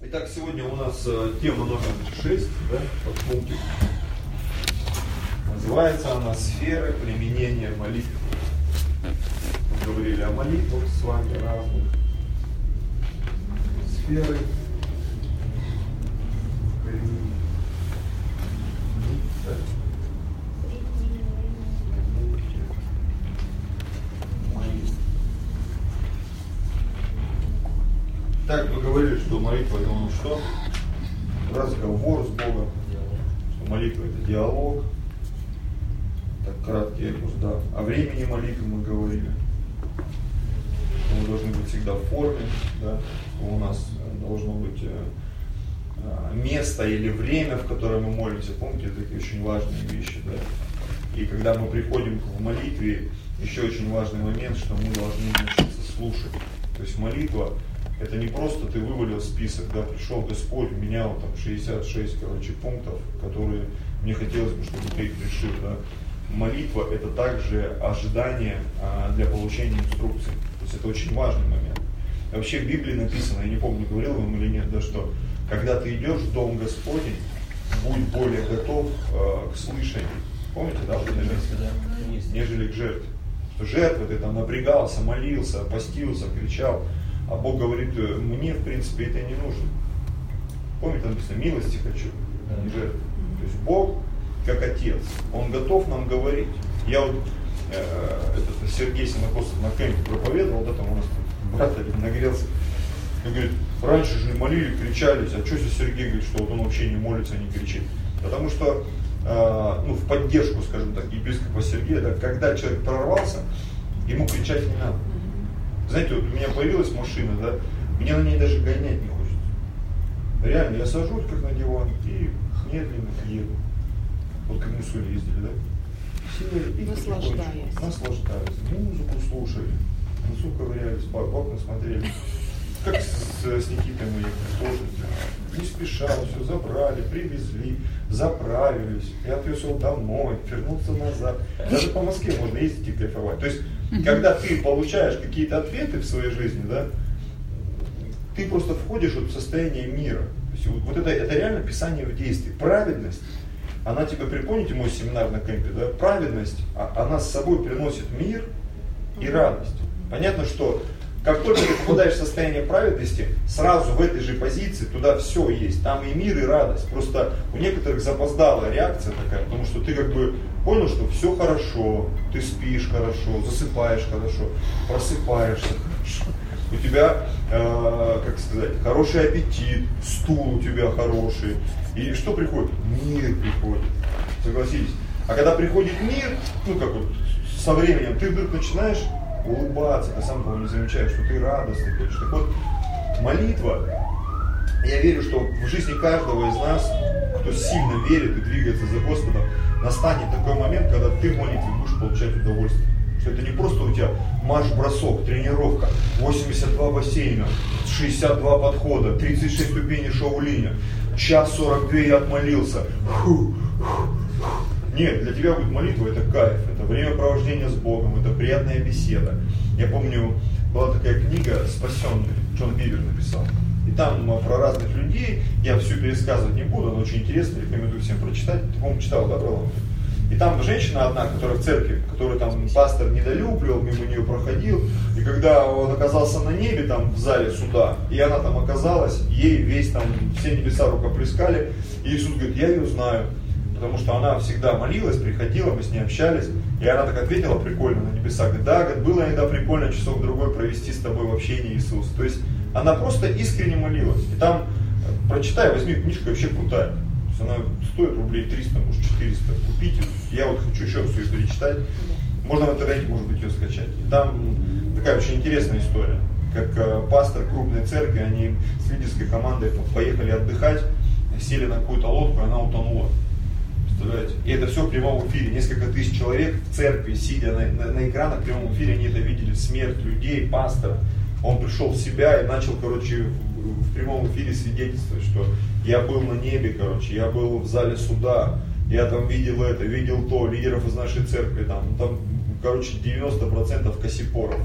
Итак, сегодня у нас э, тема номер 6, да, подпунктик. Называется она «Сферы применения молитвы». Мы говорили о молитвах с вами разных. Сферы Так мы говорили, что молитва это ну что? Разговор с Богом. Что молитва это диалог. Так краткий эпос, да. О времени молитвы мы говорили. Мы должны быть всегда в форме, да. У нас должно быть э, э, место или время, в которое мы молимся. Помните, такие очень важные вещи, да. И когда мы приходим к молитве, еще очень важный момент, что мы должны научиться слушать. То есть молитва это не просто ты вывалил список, да, пришел Господь, менял там 66, короче, пунктов, которые мне хотелось бы, чтобы ты их решил, да. Молитва – это также ожидание а, для получения инструкций. То есть это очень важный момент. Вообще в Библии написано, я не помню, говорил вам или нет, да, что когда ты идешь в Дом Господень, будь более готов э, к слышанию. Помните, да, вот? Нежели к жертве. Что жертва ты там напрягался, молился, постился, кричал. А Бог говорит, «Э, мне, в принципе, это не нужно. Помните, написано, милости хочу, а не жертвы. То есть Бог, как Отец, Он готов нам говорить. Я вот, э, этот Сергей Синокосов на кемпе проповедовал, да, там у нас брат один нагрелся. Он говорит, раньше же молили, кричались, а что здесь Сергей говорит, что вот он вообще не молится, не кричит? Потому что э, ну, в поддержку, скажем так, епископа Сергея, да, когда человек прорвался, ему кричать не надо. Знаете, вот у меня появилась машина, да, мне на ней даже гонять не хочется. Реально, я сажусь как на диван и медленно еду. Вот как мы с Улей ездили, да? Сели и Наслаждаясь. Наслаждаясь. Музыку слушали. Носу ковырялись, по окна смотрели. Как с, с Никитой мы ехали тоже. Не спеша, все забрали, привезли, заправились. Я отвез его домой, вернулся назад. Даже по Москве можно ездить и кайфовать. То есть когда ты получаешь какие-то ответы в своей жизни, да, ты просто входишь вот в состояние мира. То есть вот, вот это, это реально писание в действии. Праведность, она тебе, припомните мой семинар на кемпе, да, праведность, а, она с собой приносит мир и радость. Понятно, что как только ты попадаешь в состояние праведности, сразу в этой же позиции туда все есть. Там и мир, и радость. Просто у некоторых запоздалая реакция такая, потому что ты как бы понял, что все хорошо, ты спишь хорошо, засыпаешь хорошо, просыпаешься хорошо. У тебя, э, как сказать, хороший аппетит, стул у тебя хороший. И что приходит? Мир приходит. Согласитесь. А когда приходит мир, ну как вот со временем, ты вдруг начинаешь улыбаться, ты сам того не замечаешь, что ты радостный хочешь. Так вот, молитва, я верю, что в жизни каждого из нас, кто сильно верит и двигается за Господом, настанет такой момент, когда ты в молитве будешь получать удовольствие. Что это не просто у тебя марш-бросок, тренировка, 82 бассейна, 62 подхода, 36 ступеней шоу-линия, час 42 я отмолился. Фу, нет, для тебя будет молитва, это кайф, это время провождения с Богом, это приятная беседа. Я помню, была такая книга «Спасенный», Джон Бивер написал. И там а, про разных людей, я все пересказывать не буду, но очень интересно, рекомендую всем прочитать. Ты, по-моему, читал, да, Бралом? И там женщина одна, которая в церкви, которую там пастор недолюбливал, мимо нее проходил. И когда он оказался на небе, там в зале суда, и она там оказалась, ей весь там, все небеса рукоплескали. И Иисус говорит, я ее знаю потому что она всегда молилась, приходила, мы с ней общались, и она так ответила прикольно на небеса, говорит, да, говорит, было иногда прикольно часок другой провести с тобой в общении Иисус. То есть она просто искренне молилась. И там, прочитай, возьми книжку, вообще крутая. То есть она стоит рублей 300, может 400. Купите. Я вот хочу еще раз ее перечитать. Можно в интернете, может быть, ее скачать. И там такая очень интересная история. Как э, пастор крупной церкви, они с лидерской командой поехали отдыхать, сели на какую-то лодку, и она утонула. Представляете? И это все в прямом эфире. Несколько тысяч человек в церкви, сидя на, на, на экранах в прямом эфире, они это видели. Смерть людей, пастора. Он пришел в себя и начал, короче, в, прямом эфире свидетельствовать, что я был на небе, короче, я был в зале суда, я там видел это, видел то, лидеров из нашей церкви, там, там короче, 90% косипоров.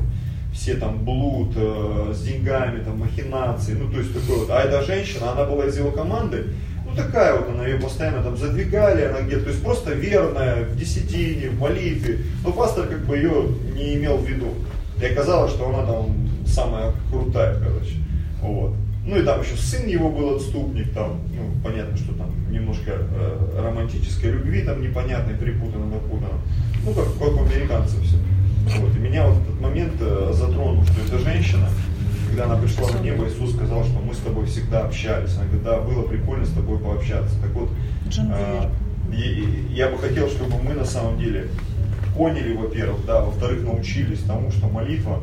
все там блуд э, с деньгами, там махинации, ну то есть такой вот. А эта женщина, она была из его команды, ну такая вот, она ее постоянно там задвигали, она где-то, то есть просто верная, в десятине, в молитве. Но пастор как бы ее не имел в виду. И оказалось, что она там самая крутая, короче. Вот. Ну и там еще сын его был отступник, там, ну, понятно, что там немножко э, романтической любви, там непонятной, припутано, напутано. Ну, как, как у американцев все. Вот. И меня вот этот момент э, затронул, что эта женщина, когда она пришла в небо, Иисус сказал, что мы с тобой всегда общались. Она говорит, да, было прикольно с тобой пообщаться. Так вот, э, я бы хотел, чтобы мы на самом деле поняли, во-первых, да, во-вторых, научились тому, что молитва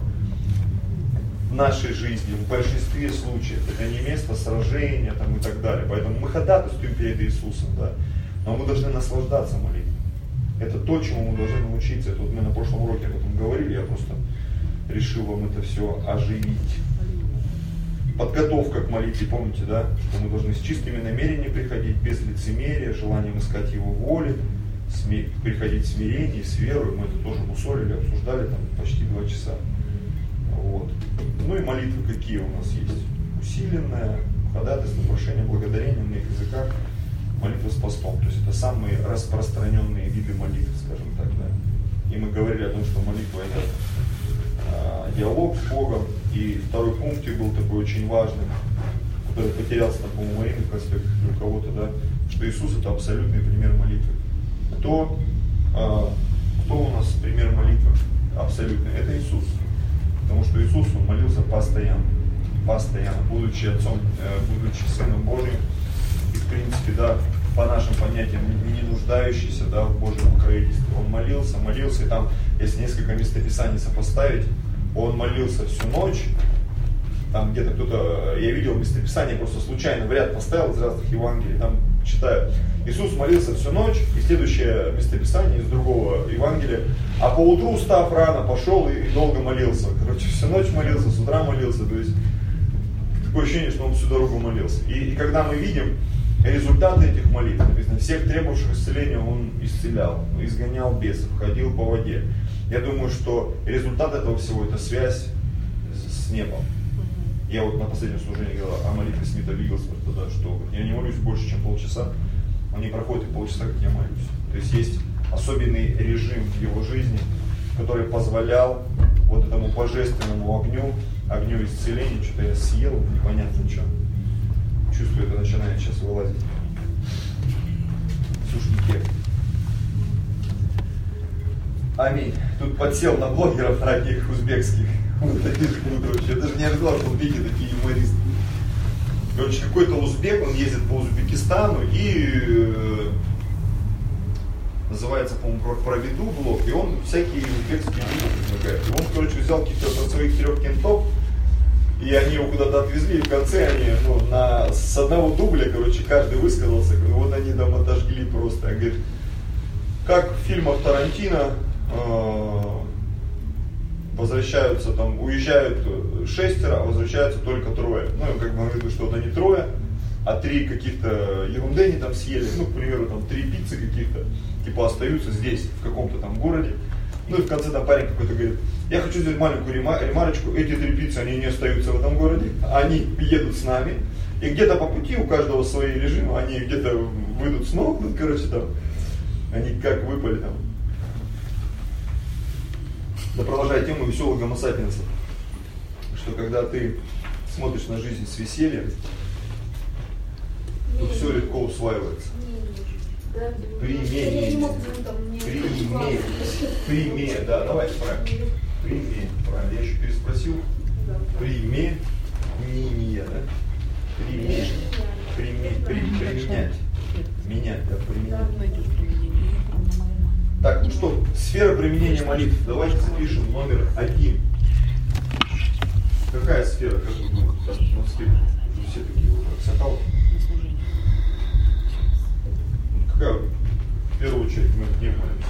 в нашей жизни, в большинстве случаев, это не место сражения там, и так далее. Поэтому мы ходатайствуем перед Иисусом, да, но мы должны наслаждаться молитвой. Это то, чему мы должны научиться. Это вот мы на прошлом уроке об этом говорили, я просто решил вам это все оживить. Подготовка к молитве, помните, да, что мы должны с чистыми намерениями приходить, без лицемерия, желанием искать Его воли, приходить в смирении, с верой. Мы это тоже мусолили, обсуждали там почти два часа. Вот. Ну и молитвы какие у нас есть? Усиленная, ходатайство, прошение, благодарение на их языках, молитва с постом. То есть это самые распространенные виды молитвы, скажем так. Да. И мы говорили о том, что молитва это а, диалог с Богом. И второй пункт был такой очень важный, который потерялся, там, по-моему, Марины проспект у кого-то, да, что Иисус это абсолютный пример молитвы. Кто, а, кто у нас пример молитвы абсолютный? Это Иисус. Потому что Иисус, Он молился постоянно. Постоянно, будучи Отцом, э, будучи Сыном Божьим, и в принципе, да, по нашим понятиям, не нуждающийся да, в Божьем покровительстве. Он молился, молился, и там, если несколько местописаний сопоставить, он молился всю ночь, там где-то кто-то, я видел местописание, просто случайно в ряд поставил из разных Евангелий, там читаю, Иисус молился всю ночь, и следующее местописание из другого Евангелия, а по утру, став рано, пошел и, долго молился. Короче, всю ночь молился, с утра молился, то есть такое ощущение, что он всю дорогу молился. И, и когда мы видим результаты этих молитв, написано, всех требовавших исцеления он исцелял, изгонял бесов, ходил по воде. Я думаю, что результат этого всего это связь с небом. Я вот на последнем служении говорил о молитве Смита Вигглсворта, да, что я не молюсь больше, чем полчаса, он не проходит и полчаса, как я молюсь. То есть есть особенный режим в его жизни, который позволял вот этому божественному огню огню исцеления, что-то я съел, непонятно что. Чувствую, это начинает сейчас вылазить. Сушники. Аминь. Тут подсел на блогеров одних узбекских. Вот таких вообще. Я даже не ожидал, что Узбеки такие юмористы. Короче, какой-то узбек, он ездит по Узбекистану и э, называется, по-моему, про, виду блог, и он всякие узбекские виды предлагает. И он, короче, взял каких-то своих трех кентов, и они его куда-то отвезли, и в конце они, ну, на, с одного дубля, короче, каждый высказался, вот они там отожгли просто. Я говорю, как в фильмах Тарантино э, возвращаются там, уезжают шестеро, а возвращаются только трое. Ну, как бы говорю, что это не трое, а три каких-то ерунды они там съели, ну, к примеру, там три пиццы каких-то, типа остаются здесь, в каком-то там городе. Ну и в конце там парень какой-то говорит, я хочу сделать маленькую ремарочку, эти три пиццы, они не остаются в этом городе, они едут с нами, и где-то по пути у каждого свои режимы, они где-то выйдут снова, ну, короче, там, они как выпали там. Да продолжая тему веселых гомосапиенсов, что когда ты смотришь на жизнь с весельем, то все легко усваивается. Примерение. Пример. Пример. Да, давайте правильно. Пример. Правильно. Я еще переспросил. Пример. Пример. Да? Пример. Пример. Применять. Менять, да, применять. Так, ну что, сфера применения молитв. Давайте запишем номер один. Какая сфера, как вы думаете? Все такие вот аксакалы. Какая? В первую очередь мы где молимся?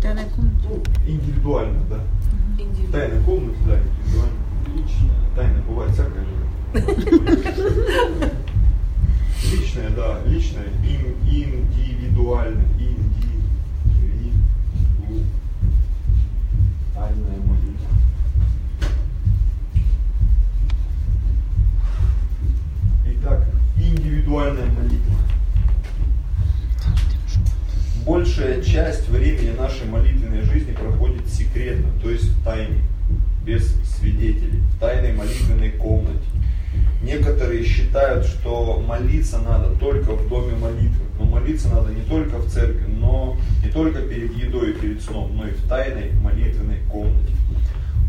Тайная комната. Ну, индивидуально, да. Индивидуально. Тайная комната, да, индивидуально. Лично. Тайна бывает всякое же. Личная, да, личная, ин, индивидуально, тайная молитва. Итак, индивидуальная молитва. Большая часть времени нашей молитвенной жизни проходит секретно, то есть в тайне, без свидетелей, в тайной молитвенной комнате. Некоторые считают, что молиться надо только в доме молитвы. Но молиться надо не только в церкви, но не только перед едой и перед сном, но и в тайной молитвенной комнате.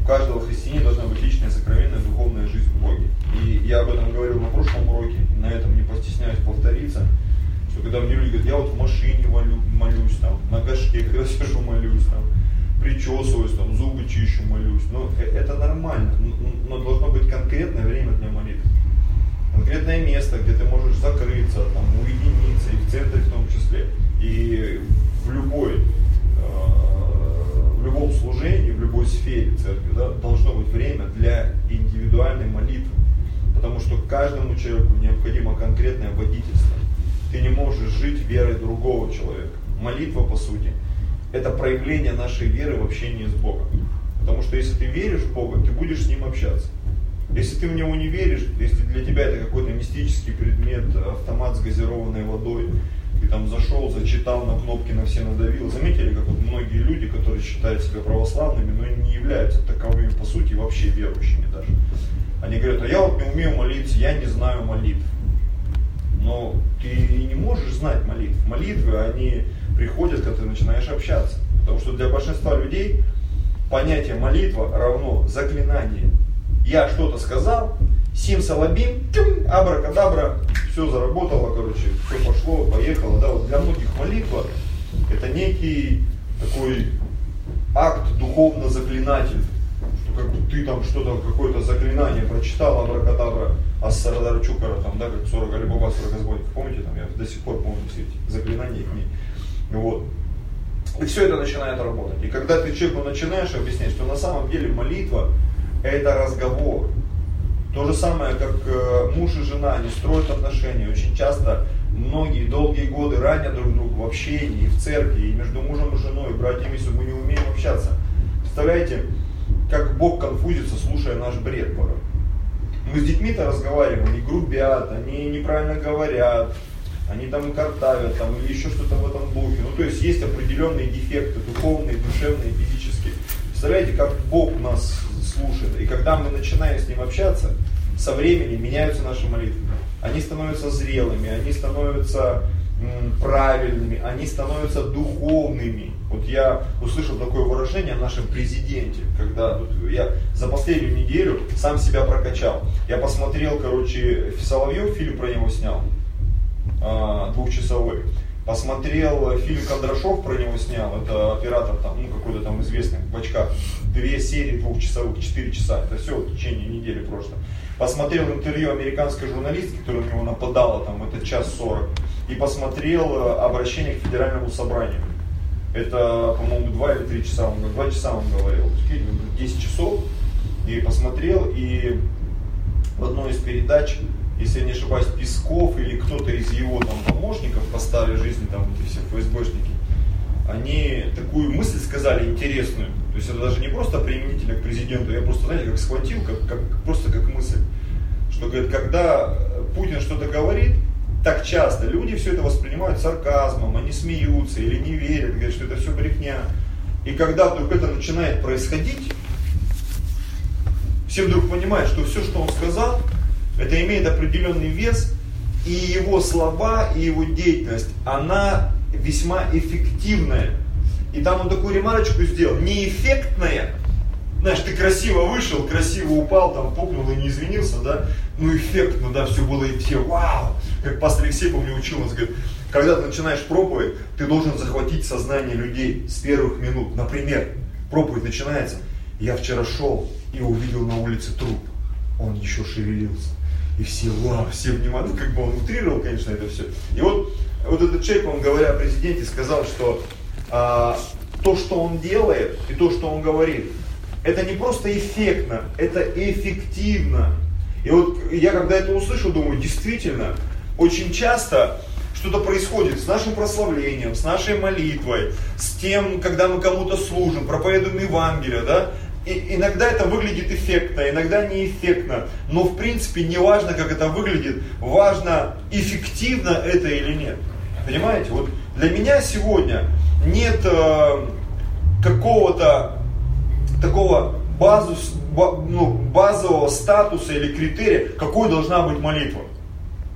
У каждого христианина должна быть личная, сокровенная, духовная жизнь в Боге. И я об этом говорил на прошлом уроке, на этом не постесняюсь повториться, что когда мне люди говорят, я вот в машине молю, молюсь, там, на горшке, когда сижу, молюсь, там, причесываюсь, там, зубы чищу, молюсь. Ну, это нормально, но должно быть конкретное время для молитвы конкретное место, где ты можешь закрыться, там, уединиться, и в центре в том числе, и в любой, э, в любом служении, в любой сфере церкви да, должно быть время для индивидуальной молитвы. Потому что каждому человеку необходимо конкретное водительство. Ты не можешь жить верой другого человека. Молитва, по сути, это проявление нашей веры в общении с Богом. Потому что если ты веришь в Бога, ты будешь с Ним общаться. Если ты в него не веришь, если для тебя это какой-то мистический предмет, автомат с газированной водой, ты там зашел, зачитал на кнопки, на все надавил. Заметили, как вот многие люди, которые считают себя православными, но не являются таковыми по сути вообще верующими даже. Они говорят, а я вот не умею молиться, я не знаю молитв. Но ты не можешь знать молитв. Молитвы, они приходят, когда ты начинаешь общаться. Потому что для большинства людей понятие молитва равно заклинание я что-то сказал, сим салабим, абракадабра, все заработало, короче, все пошло, поехало. Да, вот для многих молитва это некий такой акт духовно-заклинатель, что как бы ты там что-то, какое-то заклинание прочитал, абракадабра, Ассарадар Чукара, там, да, как 40 Алибаба 40 разбойников, помните, там, я до сих пор помню все эти заклинания книг. Вот. И все это начинает работать. И когда ты человеку начинаешь объяснять, что на самом деле молитва это разговор. То же самое, как э, муж и жена, они строят отношения. Очень часто многие долгие годы ранят друг друга в общении, в церкви, и между мужем и женой, и братьями, если мы не умеем общаться. Представляете, как Бог конфузится, слушая наш бред порой. Мы с детьми-то разговариваем, они грубят, они неправильно говорят, они там картавят, там, или еще что-то в этом духе. Ну, то есть есть определенные дефекты, духовные, душевные, физические. Представляете, как Бог нас слушает. И когда мы начинаем с ним общаться, со временем меняются наши молитвы. Они становятся зрелыми, они становятся правильными, они становятся духовными. Вот я услышал такое выражение о нашем президенте, когда я за последнюю неделю сам себя прокачал. Я посмотрел, короче, Соловьев фильм про него снял, а, двухчасовой. Посмотрел фильм Кондрашов про него снял, это оператор там, ну какой-то там известный в очках. Две серии двухчасовых, четыре часа. Это все в течение недели прошлой. Посмотрел интервью американской журналистки, которая на него нападала, там это час сорок. И посмотрел э, обращение к федеральному собранию. Это, по-моему, два или три часа, он, два часа он говорил, 10 часов. И посмотрел, и в одной из передач если я не ошибаюсь, Песков или кто-то из его там помощников по старой жизни, там эти все ФСБшники, они такую мысль сказали интересную. То есть это даже не просто применительно к президенту, я просто, знаете, как схватил, как, как, просто как мысль. Что, говорит, когда Путин что-то говорит, так часто люди все это воспринимают сарказмом, они смеются или не верят, говорят, что это все брехня. И когда вдруг это начинает происходить, все вдруг понимают, что все, что он сказал, это имеет определенный вес, и его слова, и его деятельность, она весьма эффективная. И там он такую ремарочку сделал, не эффектная, знаешь, ты красиво вышел, красиво упал, там пукнул и не извинился, да, ну эффектно, да, все было и все, вау, как пастор Алексей, помню, учил нас, говорит, когда ты начинаешь проповедь, ты должен захватить сознание людей с первых минут. Например, проповедь начинается, я вчера шел и увидел на улице труп, он еще шевелился и все, вау, все внимательно, как бы он утрировал, конечно, это все. И вот, вот этот человек, он говоря о президенте, сказал, что а, то, что он делает и то, что он говорит, это не просто эффектно, это эффективно. И вот я когда это услышал, думаю, действительно, очень часто что-то происходит с нашим прославлением, с нашей молитвой, с тем, когда мы кому-то служим, проповедуем Евангелие, да, и, иногда это выглядит эффектно, иногда неэффектно, но в принципе не важно, как это выглядит, важно, эффективно это или нет. Понимаете? Вот для меня сегодня нет э, какого-то такого базу, ну, базового статуса или критерия, какой должна быть молитва.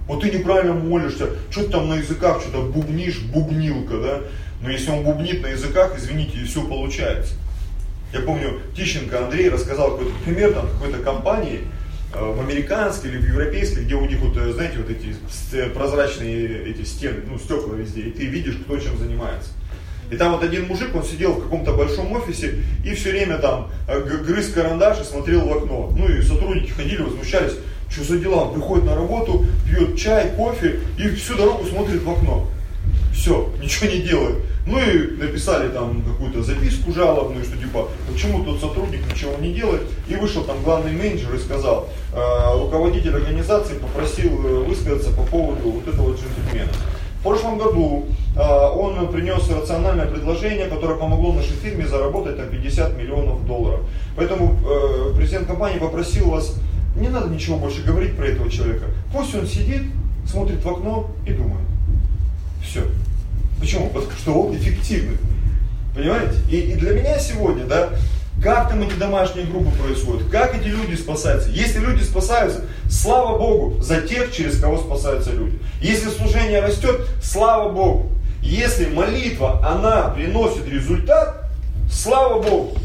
Вот ты неправильно молишься, что ты там на языках что-то бубнишь, бубнилка, да? Но если он бубнит на языках, извините, и все получается. Я помню, Тищенко Андрей рассказал какой-то пример там какой-то компании, э, в американской или в европейской, где у них вот, э, знаете, вот эти э, прозрачные эти стены, ну, стекла везде, и ты видишь, кто чем занимается. И там вот один мужик, он сидел в каком-то большом офисе и все время там грыз карандаш и смотрел в окно. Ну и сотрудники ходили, возмущались, что за дела, он приходит на работу, пьет чай, кофе и всю дорогу смотрит в окно. Все, ничего не делает. Ну и написали там какую-то записку жалобную, что типа, почему тот сотрудник ничего не делает. И вышел там главный менеджер и сказал, э, руководитель организации попросил э, высказаться по поводу вот этого джентльмена. В прошлом году э, он принес рациональное предложение, которое помогло нашей фирме заработать там 50 миллионов долларов. Поэтому э, президент компании попросил вас, не надо ничего больше говорить про этого человека. Пусть он сидит, смотрит в окно и думает. Все. Почему? Потому что он эффективный. Понимаете? И, и для меня сегодня, да, как там эти домашние группы происходят, как эти люди спасаются. Если люди спасаются, слава Богу, за тех, через кого спасаются люди. Если служение растет, слава Богу. Если молитва, она приносит результат, слава Богу.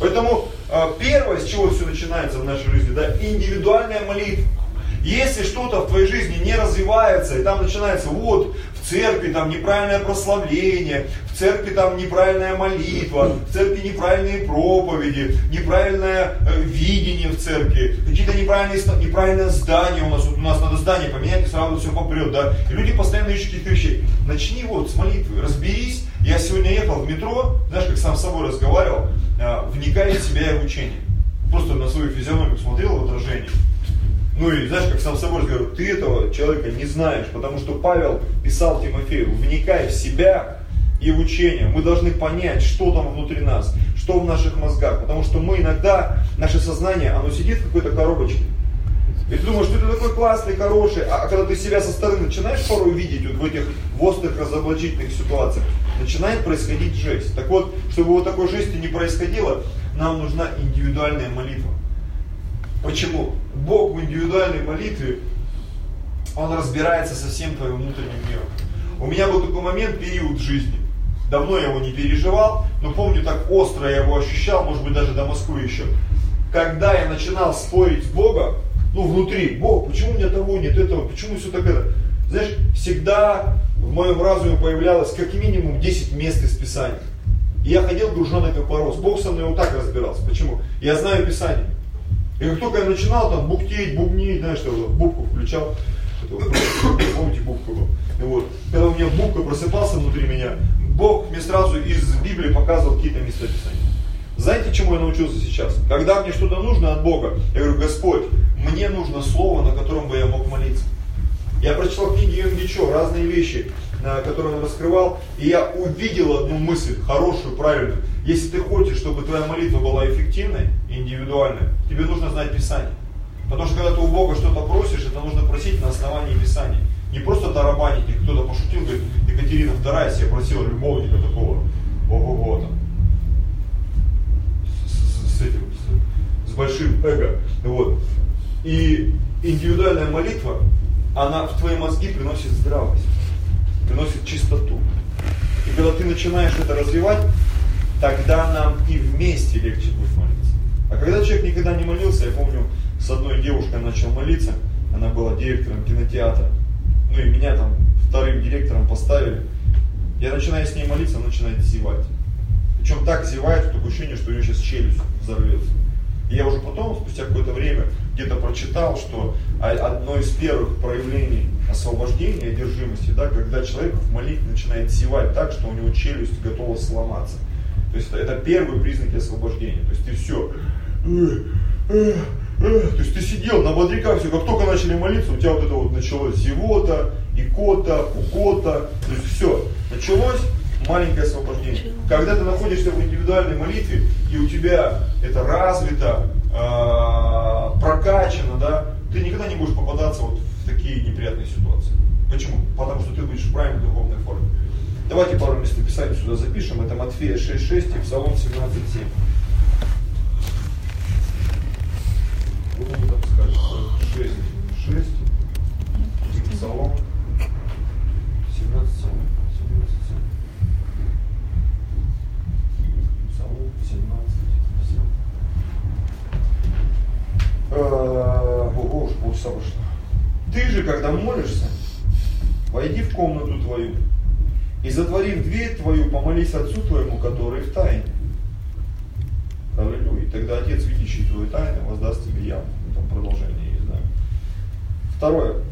Поэтому э, первое, с чего все начинается в нашей жизни, да, индивидуальная молитва. Если что-то в твоей жизни не развивается, и там начинается, вот, в церкви там неправильное прославление, в церкви там неправильная молитва, в церкви неправильные проповеди, неправильное э, видение в церкви, какие-то неправильные, неправильное здание у нас, вот у нас надо здание поменять, и сразу все попрет, да, и люди постоянно ищут каких-то вещей. Начни вот с молитвы, разберись. Я сегодня ехал в метро, знаешь, как сам с собой разговаривал, э, вникая в себя и в учение. Просто на свою физиономию смотрел в отражении ну и знаешь, как сам собой говорю, ты этого человека не знаешь, потому что Павел писал Тимофею, вникай в себя и в учение. Мы должны понять, что там внутри нас, что в наших мозгах, потому что мы иногда, наше сознание, оно сидит в какой-то коробочке. И ты думаешь, что ты такой классный, хороший, а, когда ты себя со стороны начинаешь порой видеть вот в этих острых разоблачительных ситуациях, начинает происходить жесть. Так вот, чтобы вот такой жести не происходило, нам нужна индивидуальная молитва. Почему? Бог в индивидуальной молитве, Он разбирается со всем твоим внутренним миром. У меня был такой момент, период жизни. Давно я его не переживал, но помню, так остро я его ощущал, может быть, даже до Москвы еще. Когда я начинал спорить с Богом, ну, внутри, Бог, почему у меня того нет, этого, почему все так это? Знаешь, всегда в моем разуме появлялось как минимум 10 мест из Писания. И я ходил груженный как порос. Бог со мной вот так разбирался. Почему? Я знаю Писание. И как только я начинал там бухтеть, бубнить, знаешь, что бубку включал, помните, бубку. И вот, когда у меня бубка просыпался внутри меня, Бог мне сразу из Библии показывал какие-то места Писания. Знаете, чему я научился сейчас? Когда мне что-то нужно от Бога, я говорю, Господь, мне нужно слово, на котором бы я мог молиться. Я прочитал книги Йонгичо, разные вещи, которые он раскрывал, и я увидел одну мысль, хорошую, правильную. Если ты хочешь, чтобы твоя молитва была эффективной, индивидуальной, тебе нужно знать Писание. Потому что когда ты у Бога что-то просишь, это нужно просить на основании Писания. Не просто тарабанить, и кто-то пошутил, говорит, Екатерина II себе просила любовника такого, ого-го там, с, с, этим, с, с большим эго. Вот. И индивидуальная молитва, она в твои мозги приносит здравость, приносит чистоту. И когда ты начинаешь это развивать, тогда нам и вместе легче будет молиться. А когда человек никогда не молился, я помню, с одной девушкой начал молиться, она была директором кинотеатра, ну и меня там вторым директором поставили. Я начинаю с ней молиться, она начинает зевать. Причем так зевает, что такое ощущение, что у нее сейчас челюсть взорвется. И я уже потом, спустя какое-то время, где-то прочитал, что одно из первых проявлений освобождения, одержимости, да, когда человек в молитве начинает зевать так, что у него челюсть готова сломаться. То есть это, это первые признаки освобождения. То есть ты все, то есть ты сидел на бодряках, все, как только начали молиться, у тебя вот это вот началось зевота, икота, укота, то есть все, началось, маленькое освобождение. Когда ты находишься в индивидуальной молитве, и у тебя это развито, э, прокачано, да, ты никогда не будешь попадаться вот в такие неприятные ситуации. Почему? Потому что ты будешь в правильной духовной форме. Давайте пару местописаний сюда запишем. Это Матфея 6.6 и Псалом 17.7. Что он там скажет? 6. 6. И Псалом 17.7. 17.7. Псалом 17.7. Ого, уж полчаса вышло. Ты же, когда молишься, войди в комнату твою, и затворив дверь помолись Отцу твоему, который в тайне. Аллилуйя. Тогда Отец, видящий твою тайну, воздаст тебе явно. Ну, там продолжение есть, да. Второе.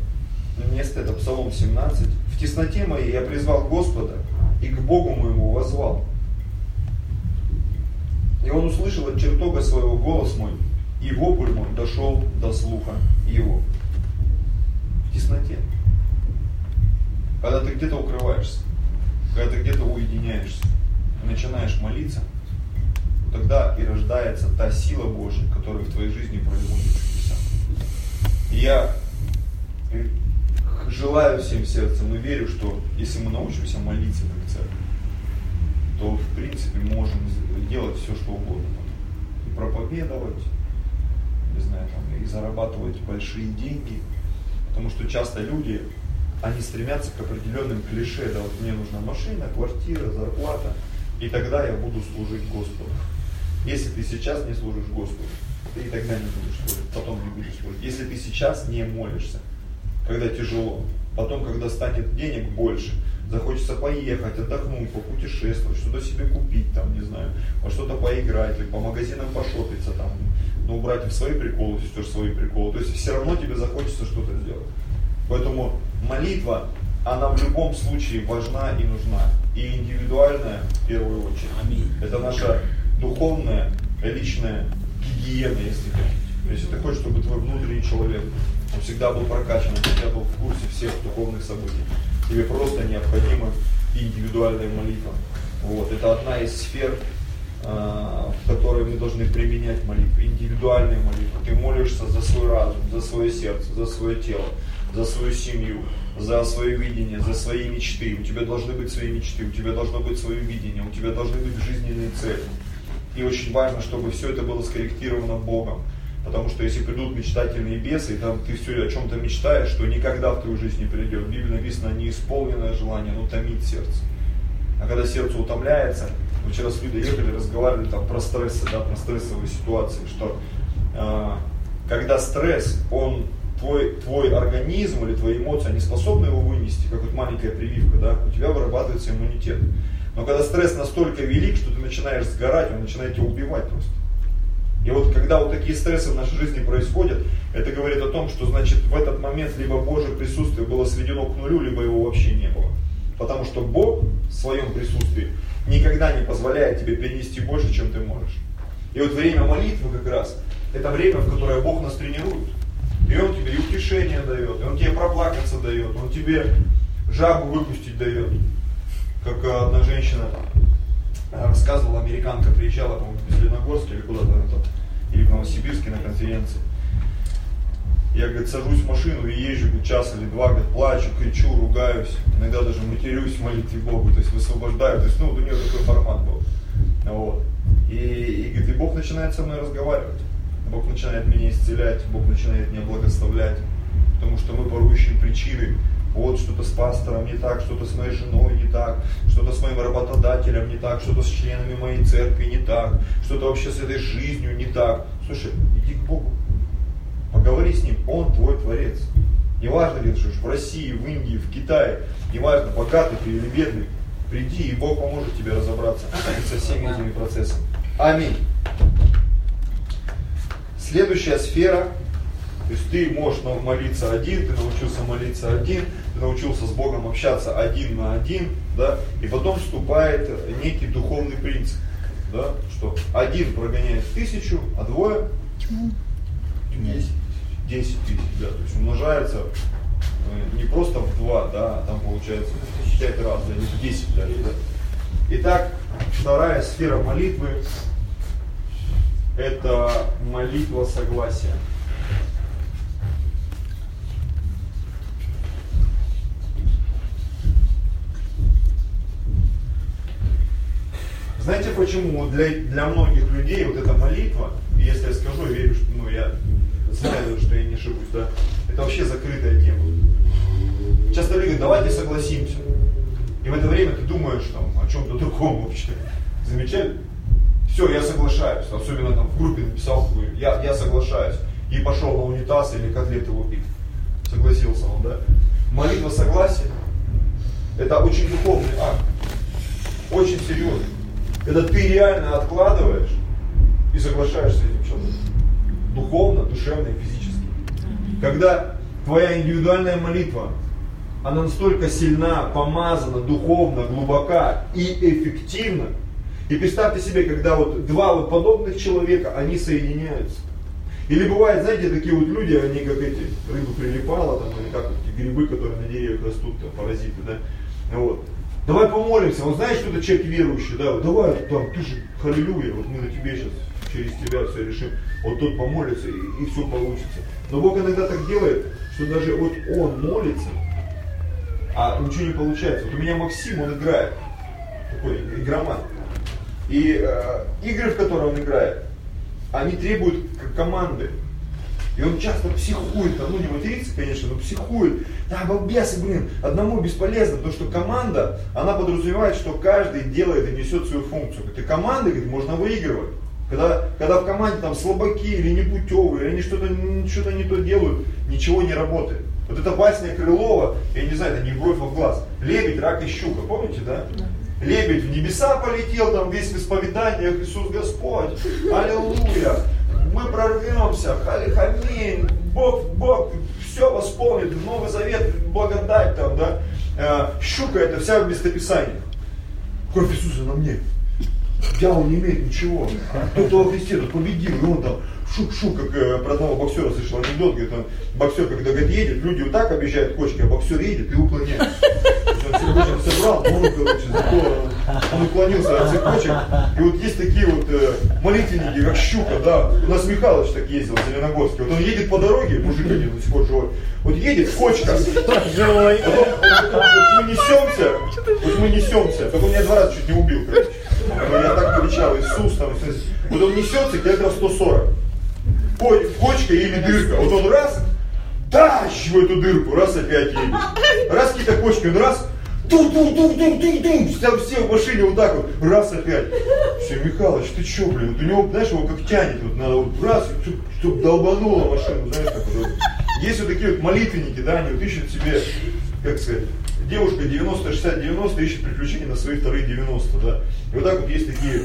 Место это Псалом 17. В тесноте моей я призвал Господа, и к Богу моему возвал. И он услышал от чертога своего голос мой, и вопль мой дошел до слуха его. В тесноте. Когда ты где-то укрываешься, когда ты где-то уединяешься, начинаешь молиться, тогда и рождается та сила Божья, которая в твоей жизни производит чудеса. И я желаю всем сердцем и верю, что если мы научимся молиться как церковь, то в принципе можем делать все, что угодно. И проповедовать, не знаю, там, и зарабатывать большие деньги. Потому что часто люди они стремятся к определенным клише, да, вот мне нужна машина, квартира, зарплата, и тогда я буду служить Господу. Если ты сейчас не служишь Господу, ты и тогда не будешь служить, потом не будешь служить. Если ты сейчас не молишься, когда тяжело, потом, когда станет денег больше, захочется поехать, отдохнуть, попутешествовать, что-то себе купить, там, не знаю, во что-то поиграть, или по магазинам пошопиться, там, ну, братьев свои приколы, сестер свои приколы. То есть все равно тебе захочется что-то сделать. Поэтому молитва, она в любом случае важна и нужна. И индивидуальная в первую очередь. Аминь. Это наша духовная, личная гигиена, если хотите. Если ты хочешь, чтобы твой внутренний человек, он всегда был прокачан, он всегда был в курсе всех духовных событий. Тебе просто необходима индивидуальная молитва. Вот. Это одна из сфер, а, в которой мы должны применять молитву, индивидуальную молитву. Ты молишься за свой разум, за свое сердце, за свое тело, за свою семью, за свое видение, за свои мечты. У тебя должны быть свои мечты, у тебя должно быть свое видение, у тебя должны быть жизненные цели. И очень важно, чтобы все это было скорректировано Богом. Потому что если придут мечтательные бесы, и там ты все о чем-то мечтаешь, что никогда в твою жизнь не придет. В Библии написано, неисполненное желание, но томит сердце. А когда сердце утомляется, мы вчера с Людой ехали, разговаривали там про стрессы, да, про стрессовые ситуации, что э, когда стресс, он твой, твой организм или твои эмоции, они способны его вынести, как вот маленькая прививка, да, у тебя вырабатывается иммунитет. Но когда стресс настолько велик, что ты начинаешь сгорать, он начинает тебя убивать просто. И вот когда вот такие стрессы в нашей жизни происходят, это говорит о том, что значит в этот момент либо Божье присутствие было сведено к нулю, либо его вообще не было. Потому что Бог в своем присутствии никогда не позволяет тебе перенести больше, чем ты можешь. И вот время молитвы как раз, это время, в которое Бог нас тренирует. И он тебе и утешение дает, и он тебе проплакаться дает, он тебе жабу выпустить дает. Как одна женщина рассказывала, американка приезжала, по-моему, в Зеленогорск или куда-то, или в Новосибирске на конференции. Я, говорит, сажусь в машину и езжу говорит, час или два, говорит, плачу, кричу, ругаюсь, иногда даже матерюсь в молитве Богу, то есть высвобождаю. То есть, ну, вот у нее такой формат был. Вот. И, и, говорит, и Бог начинает со мной разговаривать. Бог начинает меня исцелять, Бог начинает меня благословлять, потому что мы порой ищем причины, вот что-то с пастором не так, что-то с моей женой не так, что-то с моим работодателем не так, что-то с членами моей церкви не так, что-то вообще с этой жизнью не так. Слушай, иди к Богу, поговори с Ним, Он твой Творец. Неважно, где ты живешь, в России, в Индии, в Китае, неважно, богатый ты или бедный, приди, и Бог поможет тебе разобраться со всеми этими процессами. Аминь. Следующая сфера, то есть ты можешь молиться один, ты научился молиться один, ты научился с Богом общаться один на один, да, и потом вступает некий духовный принцип, да, что один прогоняет тысячу, а двое десять, десять тысяч, да, то есть умножается э, не просто в два, да, а там получается в пять раз, да, не в десять даже, да. Итак, вторая сфера молитвы – это молитва согласия. Знаете почему для, для многих людей вот эта молитва, если я скажу, я верю, что ну, я знаю, что я не ошибусь, да, это вообще закрытая тема. Часто люди говорят, давайте согласимся. И в это время ты думаешь там, о чем-то другом вообще. Замечали? Все, я соглашаюсь. Особенно там в группе написал, я, я соглашаюсь. И пошел на унитаз или котлеты лупить. Согласился он, да? Молитва согласия – это очень духовный акт. Очень серьезный. Это ты реально откладываешь и соглашаешься с этим человеком. Духовно, душевно и физически. Когда твоя индивидуальная молитва она настолько сильна, помазана, духовно, глубока и эффективна. И представьте себе, когда вот два вот подобных человека, они соединяются. Или бывает, знаете, такие вот люди, они как эти, рыбы прилипала, там, или как эти грибы, которые на деревьях растут, там, паразиты, да. Вот. Давай помолимся. Вот знаешь, что это человек верующий, да, давай, там, ты же, халилюя, вот мы на тебе сейчас, через тебя все решим. Вот тот помолится, и, и все получится. Но Бог иногда так делает, что даже вот он молится, а ничего не получается. Вот у меня Максим, он играет, такой игроман. И э, игры, в которые он играет, они требуют команды. И он часто психует, ну не матерится, конечно, но психует. Да, балбесы, блин, одному бесполезно, потому что команда, она подразумевает, что каждый делает и несет свою функцию. Это команды, говорит, можно выигрывать. Когда, когда в команде там слабаки или непутевые, или они что-то что не то делают, ничего не работает. Вот это басня Крылова, я не знаю, это не бровь, а глаз. Лебедь, рак и щука, помните, да? Лебедь в небеса полетел, там весь в исповеданиях, Иисус Господь, аллилуйя, мы прорвемся, хамин, Бог, Бог все восполнит, Новый Завет, благодать там, да. Э, щука это вся в местописании. Кровь Иисуса на мне. Дьявол не имеет ничего. Кто-то во Христе, тот победил, и он там шук-шук, как э, про одного боксера слышал анекдот, говорит, он, боксер, когда говорит, едет, люди вот так объезжают кочки, а боксер едет и уклоняется. Он себе собрал, он, короче, зато он уклонился от цепочек. И вот есть такие вот э, молитвенники, как щука, да. У нас Михалыч так ездил, Зеленогорский. Вот он едет по дороге, мужик один до сих пор живой. Вот едет, кочка. Живой. Вот, мы несемся, вот мы несемся. Только он меня два раза чуть не убил, короче. Я так кричал, Иисус там, вот он несется где-то 140 кочка или дырка. Вот он раз, тащ в эту дырку, раз опять едет. Раз какие-то кочки, он раз, ту там все в машине вот так вот, раз опять. Все, Михалыч, ты че, блин, вот у него, знаешь, его как тянет, вот надо вот раз, чтобы чтоб долбануло машину, знаешь, как вот. Есть вот такие вот молитвенники, да, они вот ищут себе, как сказать, девушка 90, 60, 90 ищет приключения на свои вторые 90, да. И вот так вот есть такие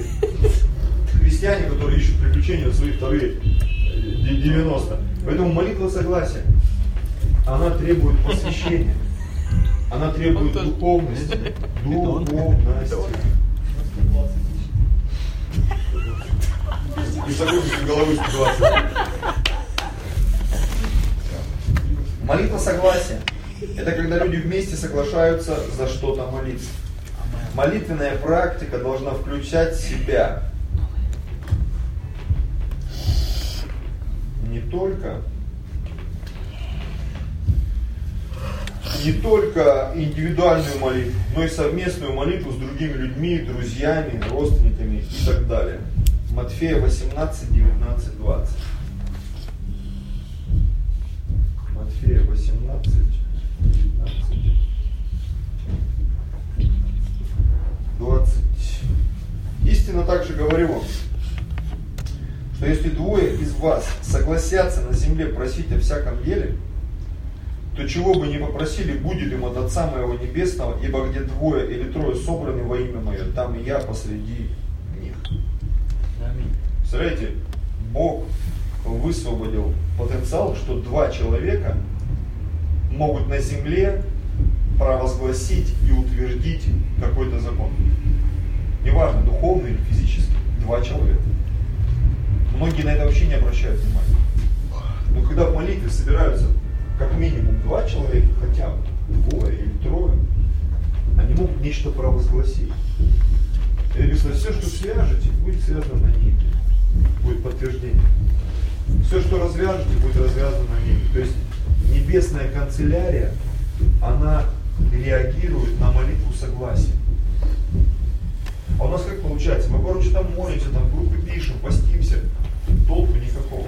христиане, которые ищут приключения на свои вторые 90. Поэтому молитва согласия, она требует посвящения. Она требует духовности. Духовности. Не забудьте головы 120. Молитва согласия. Это когда люди вместе соглашаются за что-то молиться. Молитвенная практика должна включать себя не только не только индивидуальную молитву, но и совместную молитву с другими людьми, друзьями, родственниками и так далее. Матфея 18, 19, 20. Матфея 18, 19, 20. Истинно также говорю вам, что если двое из вас согласятся на земле просить о всяком деле, то чего бы ни попросили, будет им от Отца Моего Небесного, ибо где двое или трое собраны во имя Мое, там и я посреди них. Аминь. Представляете, Бог высвободил потенциал, что два человека могут на земле провозгласить и утвердить какой-то закон. Неважно, духовный или физический. Два человека. Многие на это вообще не обращают внимания. Но когда в молитве собираются как минимум два человека, хотя бы двое или трое, они могут нечто провозгласить. И написано, все, что свяжете, будет связано на нити. Будет подтверждение. Все, что развяжете, будет развязано на нити. То есть небесная канцелярия, она реагирует на молитву согласия. А у нас как получается? Мы, короче, там молимся, там группы пишем, постимся, толку никакого.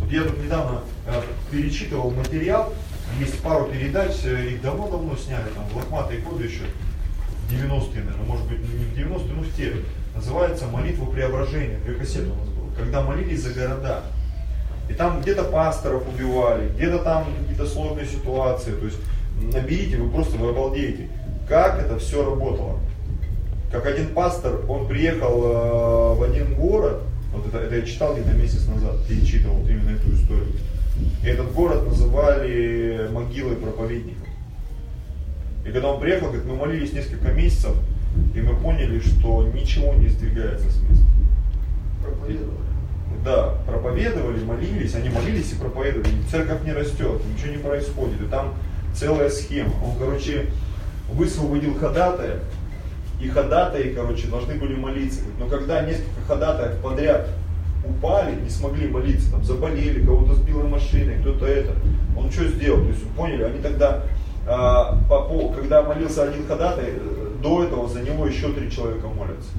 Вот я тут недавно э, перечитывал материал, есть пару передач, э, их давно-давно сняли, там, в лохматые годы еще, 90-е, наверное, может быть, не в 90-е, но в те. Называется «Молитва преображения», кассеты у нас было, когда молились за города. И там где-то пасторов убивали, где-то там какие-то сложные ситуации. То есть наберите, вы просто вы обалдеете, как это все работало. Как один пастор, он приехал э, в один город, вот это, это я читал где-то месяц назад, перечитывал вот именно эту историю. И этот город называли могилой проповедников. И когда он приехал, говорит, мы молились несколько месяцев, и мы поняли, что ничего не сдвигается с места. Проповедовали. Да, проповедовали, молились, они молились и проповедовали. Церковь не растет, ничего не происходит. И там целая схема. Он, короче, высвободил ходатая, и ходатаи, короче, должны были молиться. Но когда несколько ходатаев подряд упали, не смогли молиться, там заболели, кого-то сбила машина, кто-то это, он что сделал? То есть, поняли, они тогда, а, по, когда молился один ходатай, э, до этого за него еще три человека молятся.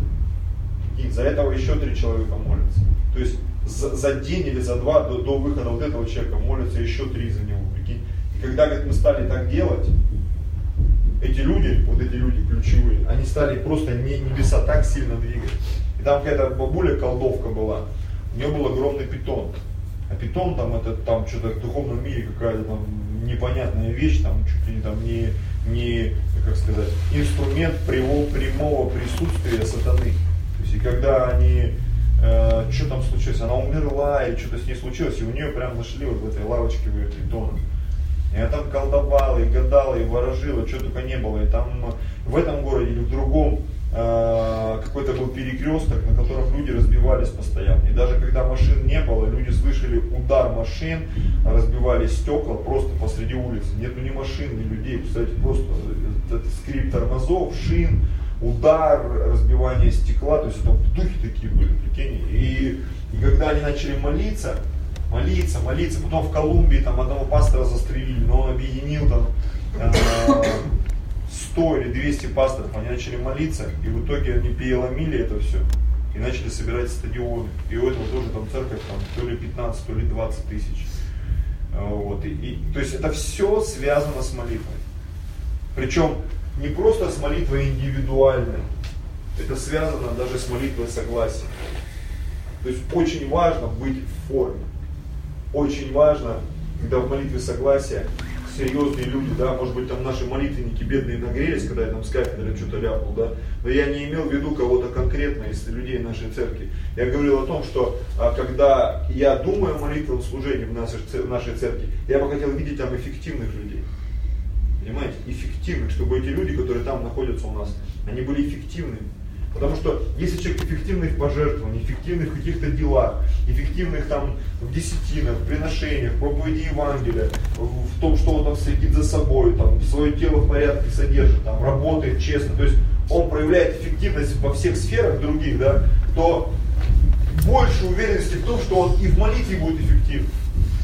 И за этого еще три человека молятся. То есть за, за день или за два до, до выхода вот этого человека молятся еще три за него. Прикинь. И когда говорит, мы стали так делать, эти люди, вот эти люди ключевые, они стали просто не, небеса так сильно двигать. И там какая-то бабуля колдовка была, у нее был огромный питон. А питон там это там что-то в духовном мире какая-то там непонятная вещь, там чуть ли не там не, не как сказать, инструмент прямого, прямого присутствия сатаны. То есть и когда они э, что там случилось, она умерла или что-то с ней случилось, и у нее прям нашли вот в этой лавочке в ее питона. И она там колдовала, и гадала, и ворожила, что только не было. И там в этом городе или в другом э, какой-то был перекресток, на котором люди разбивались постоянно. И даже когда машин не было, люди слышали удар машин, разбивались стекла просто посреди улицы. Нету ни машин, ни людей. Представляете, просто этот скрип тормозов, шин, удар, разбивание стекла. То есть это духи такие были, прикинь. И, и когда они начали молиться, молиться, молиться. Потом в Колумбии там одного пастора застрелили, но он объединил там э, 100 или 200 пасторов, они начали молиться, и в итоге они переломили это все и начали собирать стадионы. И у этого тоже там церковь там, то ли 15, то ли 20 тысяч. Э, вот. И, и, то есть это все связано с молитвой. Причем не просто с молитвой индивидуальной, это связано даже с молитвой согласия. То есть очень важно быть в форме очень важно, когда в молитве согласия серьезные люди, да, может быть там наши молитвенники бедные нагрелись, когда я там с кафедры что-то ляпнул, да, но я не имел в виду кого-то конкретно из людей нашей церкви. Я говорил о том, что а, когда я думаю о молитвенном служении в нашей, в нашей церкви, я бы хотел видеть там эффективных людей. Понимаете, эффективных, чтобы эти люди, которые там находятся у нас, они были эффективными. Потому что если человек эффективный в пожертвовании, эффективный в каких-то делах, эффективных там в десятинах, в приношениях, в проповеди Евангелия, в том, что он там следит за собой, там, свое тело в порядке содержит, там, работает честно, то есть он проявляет эффективность во всех сферах других, да, то больше уверенности в том, что он и в молитве будет эффективен.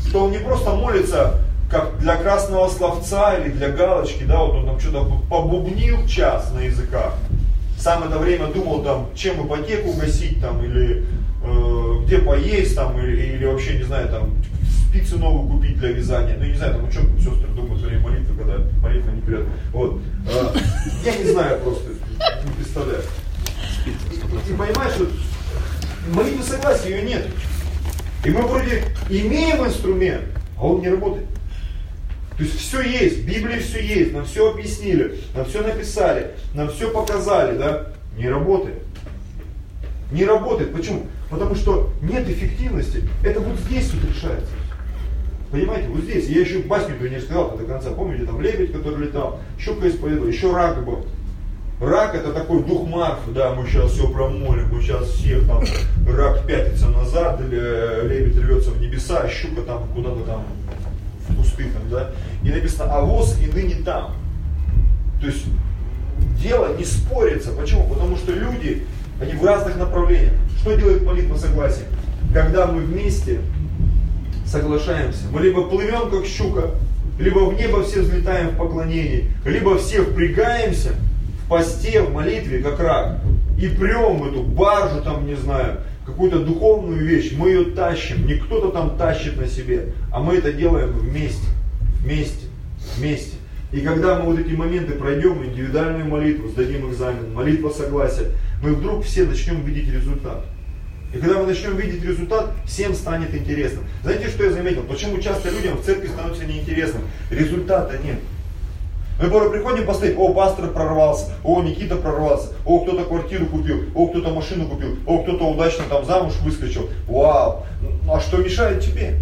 Что он не просто молится как для красного словца или для галочки, да, вот он там что-то побубнил час на языках, сам это время думал, там, чем ипотеку гасить, там, или э, где поесть, там, или, или вообще, не знаю, там, спицы новую купить для вязания. Ну, не знаю, там, ну, что сестры думают во время молитвы, когда молитва не придет. Вот. Э, я не знаю просто, не представляю. И понимаешь, что молитвы согласия, ее нет. И мы вроде имеем инструмент, а он не работает. То есть все есть, в Библии все есть, нам все объяснили, нам все написали, нам все показали, да? Не работает. Не работает. Почему? Потому что нет эффективности. Это вот здесь вот решается. Понимаете, вот здесь. Я еще басню не сказал до конца. Помните, там лебедь, который летал, щука исповедовал, еще рак был. Рак это такой дух Марфы, да, мы сейчас все промолим, мы сейчас всех там, рак пятится назад, лебедь рвется в небеса, а щука там куда-то там пустынном, да, и написано, а воз и ныне там. То есть дело не спорится. Почему? Потому что люди Они в разных направлениях. Что делает молитва согласия? Когда мы вместе соглашаемся, мы либо плывем как щука, либо в небо все взлетаем в поклонении, либо все впрягаемся в посте, в молитве, как рак, и прем эту баржу, там, не знаю, какую-то духовную вещь, мы ее тащим, не кто-то там тащит на себе, а мы это делаем вместе, вместе, вместе. И когда мы вот эти моменты пройдем, индивидуальную молитву, сдадим экзамен, молитва согласия, мы вдруг все начнем видеть результат. И когда мы начнем видеть результат, всем станет интересно. Знаете, что я заметил? Почему часто людям в церкви становится неинтересным? Результата нет. Мы порой приходим посмотреть, о, пастор прорвался, о, Никита прорвался, о, кто-то квартиру купил, о, кто-то машину купил, о, кто-то удачно там замуж выскочил. Вау! Ну, а что мешает тебе?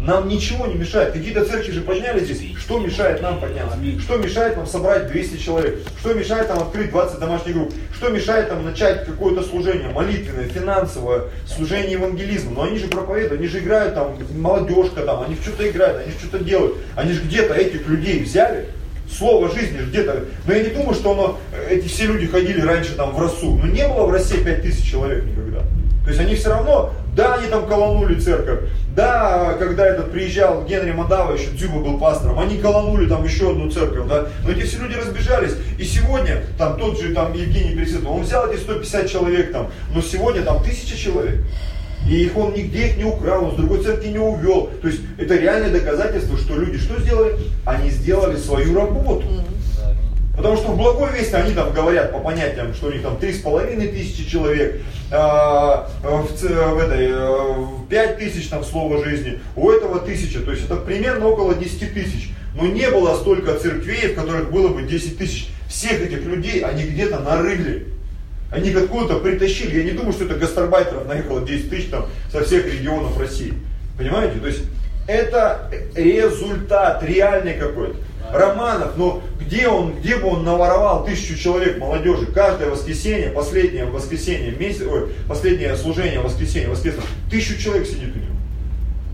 Нам ничего не мешает. Какие-то церкви же подняли здесь. Что мешает нам подняться? Что мешает нам собрать 200 человек? Что мешает нам открыть 20 домашних групп? Что мешает нам начать какое-то служение, молитвенное, финансовое, служение евангелизма? Но они же проповедуют, они же играют там, молодежка там, они что-то играют, они что-то делают. Они же где-то этих людей взяли, слово жизни где-то. Но я не думаю, что оно, эти все люди ходили раньше там в Росу. Но не было в России 5000 человек никогда. То есть они все равно, да, они там колонули церковь, да, когда этот приезжал Генри Мадава, еще Дзюба был пастором, они колонули там еще одну церковь, да, но эти все люди разбежались, и сегодня там тот же там Евгений Пересветов, он взял эти 150 человек там, но сегодня там тысяча человек. И их он нигде их не украл, он с другой церкви не увел. То есть это реальное доказательство, что люди что сделали? Они сделали свою работу. Потому что в благой вести они там говорят по понятиям, что у них там три с половиной тысячи человек, а, в, в этой, э, пять тысяч там слова жизни, у этого тысяча, то есть это примерно около 10 тысяч. Но не было столько церквей, в которых было бы 10 тысяч. Всех этих людей они где-то нарыли. Они откуда-то притащили. Я не думаю, что это гастарбайтеров наехало 10 тысяч там со всех регионов России. Понимаете? То есть это результат реальный какой-то. Романов, но где он, где бы он наворовал тысячу человек молодежи, каждое воскресенье, последнее воскресенье, месяц, ой, последнее служение воскресенье, воскресенье, тысячу человек сидит у него.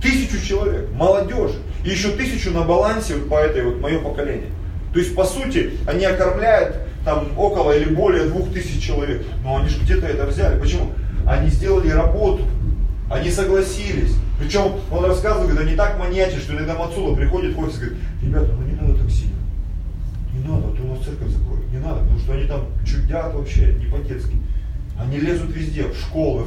Тысячу человек, молодежи. И еще тысячу на балансе вот по этой вот мое поколение. То есть, по сути, они окормляют там около или более двух тысяч человек. Но они же где-то это взяли. Почему? Они сделали работу. Они согласились. Причем он рассказывает, когда не так маньячит, что иногда Мацула приходит в офис и говорит, ребята, ну не надо так сильно. Не надо, а то у нас церковь закроют. Не надо, потому что они чудят вообще, не по-детски. Они лезут везде, в школы,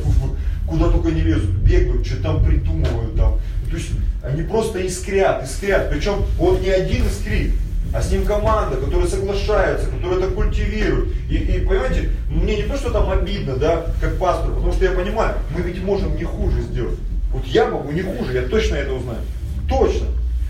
куда только не лезут, бегают, что там придумывают там. То есть они просто искрят, искрят. Причем он не один искрит, а с ним команда, которая соглашается, которая это культивирует. И, и понимаете, мне не то, что там обидно, да, как пастору, потому что я понимаю, мы ведь можем не хуже сделать. Вот я могу не хуже, я точно это узнаю. Точно.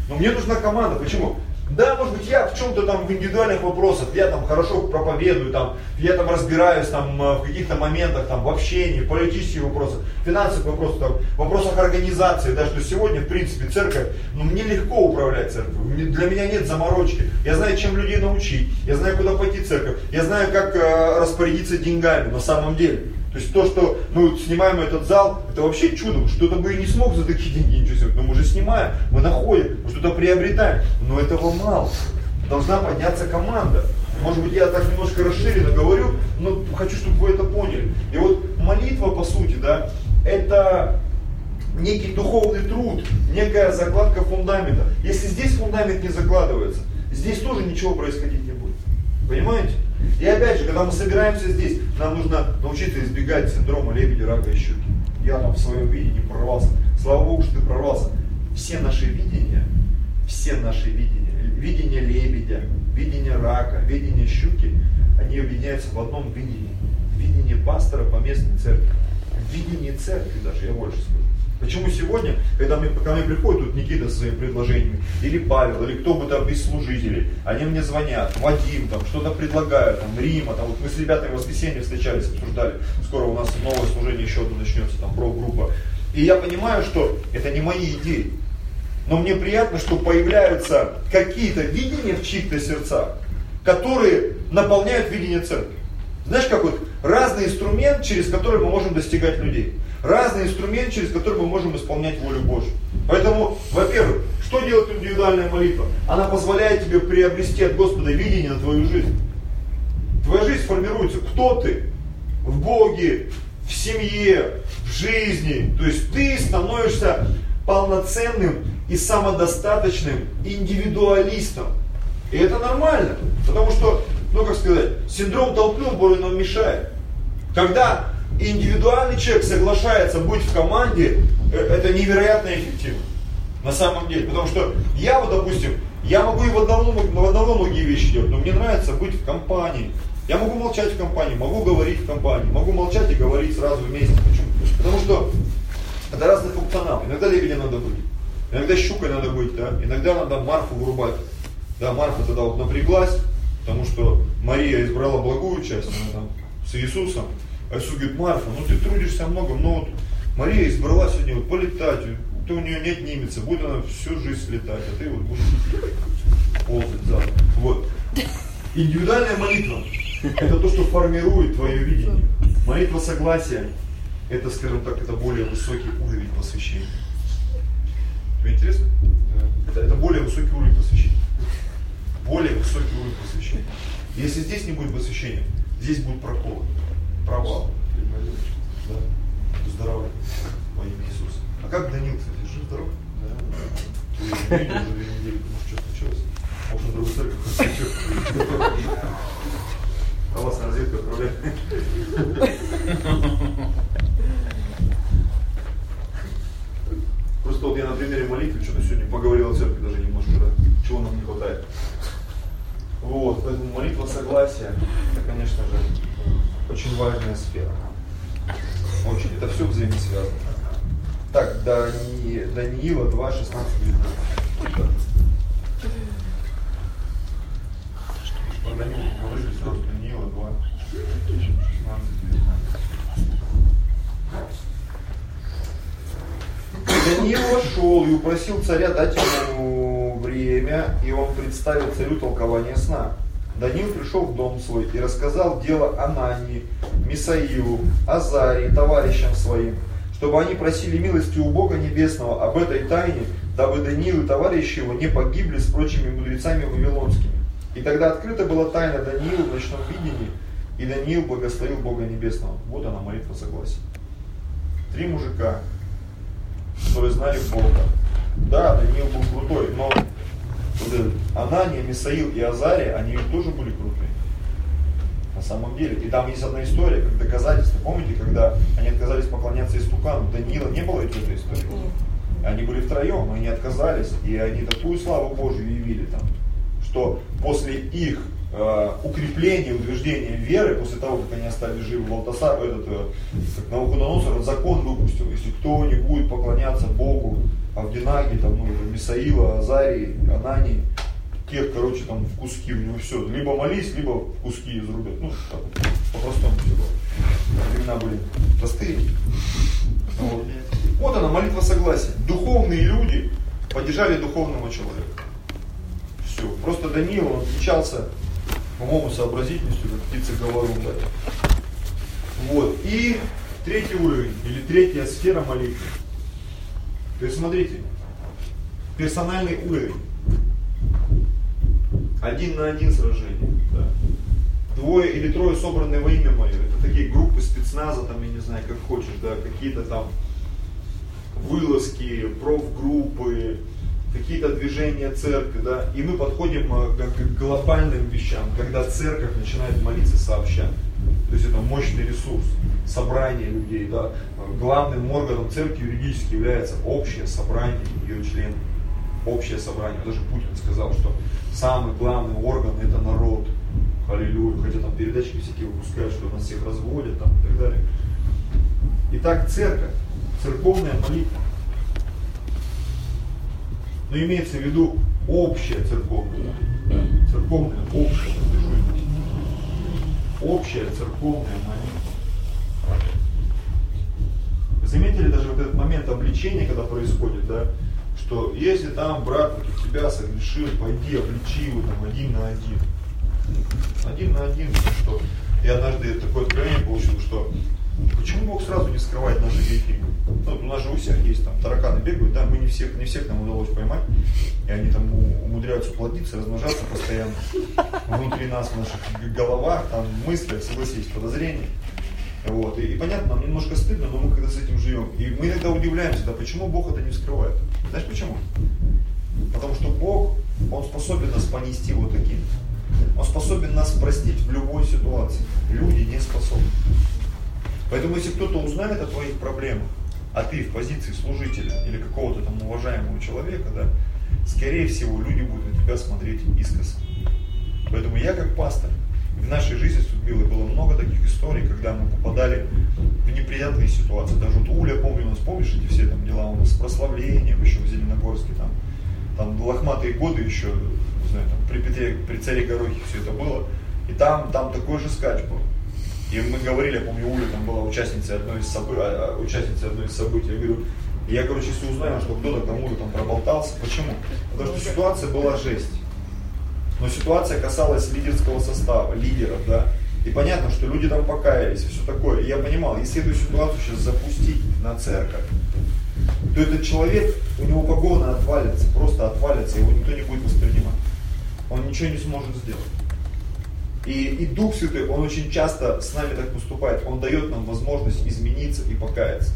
Но мне нужна команда. Почему? Да, может быть, я в чем-то там в индивидуальных вопросах, я там хорошо проповедую, там, я там разбираюсь там э, в каких-то моментах, там, в общении, в политических вопросах, финансовых вопросах, там, в вопросах организации, да, что сегодня, в принципе, церковь, ну, мне легко управлять церковью, для меня нет заморочки, я знаю, чем людей научить, я знаю, куда пойти в церковь, я знаю, как э, распорядиться деньгами на самом деле. То есть то, что мы снимаем этот зал, это вообще чудо. Что-то бы и не смог за такие деньги ничего сделать. Но мы же снимаем, мы находим, мы что-то приобретаем. Но этого мало. Должна подняться команда. Может быть, я так немножко расширенно говорю, но хочу, чтобы вы это поняли. И вот молитва, по сути, да, это некий духовный труд, некая закладка фундамента. Если здесь фундамент не закладывается, здесь тоже ничего происходить не будет. Понимаете? И опять же, когда мы собираемся здесь, нам нужно научиться избегать синдрома лебедя, рака и щуки. Я там в своем видении прорвался. Слава Богу, что ты прорвался. Все наши видения, все наши видения, видение лебедя, видение рака, видение щуки, они объединяются в одном видении. Видение пастора по местной церкви. Видение церкви даже, я больше скажу. Почему сегодня, когда мне, ко мне приходит тут Никита со своими предложениями, или Павел, или кто бы там из служителей, они мне звонят, Вадим, там что-то предлагают, там Рима, там вот мы с ребятами в воскресенье встречались, обсуждали, скоро у нас новое служение еще одно начнется, там про-группа. И я понимаю, что это не мои идеи. Но мне приятно, что появляются какие-то видения в чьих-то сердцах, которые наполняют видение церкви. Знаешь, как вот разный инструмент, через который мы можем достигать людей разный инструмент, через который мы можем исполнять волю Божью. Поэтому, во-первых, что делает индивидуальная молитва? Она позволяет тебе приобрести от Господа видение на твою жизнь. Твоя жизнь формируется. Кто ты? в Боге, в семье, в жизни. То есть ты становишься полноценным и самодостаточным индивидуалистом. И это нормально, потому что, ну как сказать, синдром толпы более нам мешает. Когда индивидуальный человек соглашается быть в команде, э, это невероятно эффективно. На самом деле. Потому что я вот, допустим, я могу и в одного, в одного многие вещи делать, но мне нравится быть в компании. Я могу молчать в компании, могу говорить в компании, могу молчать и говорить сразу вместе. Почему? Потому что это разный функционал. Иногда лебедя надо быть, иногда щукой надо быть, да? иногда надо Марфу вырубать. Да, Марфа тогда вот напряглась, потому что Мария избрала благую часть, она там с Иисусом. А Иисус говорит, Марфа, ну ты трудишься много, но вот Мария избрала сегодня вот полетать, ты у нее не отнимется, будет она всю жизнь летать, а ты вот будешь ползать задом. Вот. Индивидуальная молитва – это то, что формирует твое видение. Молитва согласия – это, скажем так, это более высокий уровень посвящения. Тебе интересно? Это, это более высокий уровень посвящения. Более высокий уровень посвящения. Если здесь не будет посвящения, здесь будут проколы, провалы. Да? Здоровье во имя Иисуса. А как Данил, кстати, жив, здоров? Да. Ты уже две недели, может, что случилось? Может, в другую церковь А вас на разведку отправляют? Просто вот я на примере молитвы что-то сегодня поговорил о церкви даже немножко, да, чего нам не хватает. Вот, поэтому молитва согласия, это, конечно же, очень важная сфера. Очень, это все взаимосвязано. Так, Дани, Даниила 2, 16, 19. Даниила, говорили сразу, Даниила 2, 16, 19. Даниил вошел и упросил царя дать ему время, и он представил царю толкование сна. Даниил пришел в дом свой и рассказал дело Анании, Мисаилу, Азарии, товарищам своим, чтобы они просили милости у Бога Небесного об этой тайне, дабы Даниил и товарищи его не погибли с прочими мудрецами вавилонскими. И тогда открыта была тайна Даниила в ночном видении, и Даниил благословил Бога Небесного. Вот она молитва согласия. Три мужика, которые знали Бога. Да, Даниил был крутой, но вот этот Анания, Мисаил и Азария, они тоже были крутые. На самом деле. И там есть одна история, как доказательство. Помните, когда они отказались поклоняться истукану, Даниила не было этой истории. Они были втроем, они отказались, и они такую славу Божию явили там, что после их э, укрепления, утверждения веры, после того, как они остались живы, Валтасар, этот, э, Навуходоносор, закон выпустил, если кто не будет поклоняться Богу, Авдинаги, там, ну, Мисаила, Азарии, Анани, тех, короче, там в куски у него все. Либо молись, либо в куски изрубят. Ну, так, по-простому все было. Времена были простые. Вот. вот она, молитва согласия. Духовные люди поддержали духовного человека. Все. Просто Даниил, он отличался, по-моему, сообразительностью, как птица говорун. Да. Вот. И третий уровень, или третья сфера молитвы. То есть смотрите, персональный уровень. Один на один сражение. Да. Двое или трое собранные во имя мое. Это такие группы спецназа, там, я не знаю, как хочешь, да, какие-то там вылазки, профгруппы, какие-то движения церкви, да, и мы подходим э, к, глобальным вещам, когда церковь начинает молиться сообща. То есть это мощный ресурс, собрание людей, да. Главным органом церкви юридически является общее собрание ее членов. Общее собрание. Даже Путин сказал, что самый главный орган это народ. Аллилуйя. Хотя там передачки всякие выпускают, что нас всех разводят там, и так далее. Итак, церковь, церковная молитва. Но имеется в виду общая церковная. Церковная, общая. Общая церковная молитва. Заметили даже вот этот момент обличения, когда происходит, да? что если там брат против тебя согрешил, пойди обличи его там один на один. Один на один, что я однажды такое откровение получил, что почему Бог сразу не скрывает наши грехи? Ну, у нас же у всех есть там тараканы бегают, да, мы не всех, не всех нам удалось поймать, и они там умудряются плодиться, размножаться постоянно внутри нас, в наших головах, там мысли, согласитесь, подозрения. Вот. И, и понятно, нам немножко стыдно, но мы когда с этим живем. И мы иногда удивляемся, да почему Бог это не вскрывает? Знаешь почему? Потому что Бог, Он способен нас понести вот таким. Он способен нас простить в любой ситуации. Люди не способны. Поэтому если кто-то узнает о твоих проблемах, а ты в позиции служителя или какого-то там уважаемого человека, да, скорее всего, люди будут на тебя смотреть искоса. Поэтому я как пастор, в нашей жизни с Людмилой было много таких историй, когда мы попадали в неприятные ситуации. Даже вот Уля, помню, у нас, помнишь, эти все там дела у нас с прославлением еще в Зеленогорске, там, там лохматые годы еще, не знаю, там, при Петре, при царе Горохе все это было. И там, там такой же скач был. И мы говорили, я помню, Уля там была участницей одной из, событий, а, а, участницей одной из событий. Я говорю, я, короче, если узнаю, что кто-то кому-то там проболтался, почему? Потому что ситуация была жесть. Но ситуация касалась лидерского состава, лидеров, да. И понятно, что люди там покаялись и все такое. И я понимал, если эту ситуацию сейчас запустить на церковь, то этот человек, у него погона отвалится, просто отвалится, его никто не будет воспринимать. Он ничего не сможет сделать. И, и Дух Святой, Он очень часто с нами так поступает. Он дает нам возможность измениться и покаяться.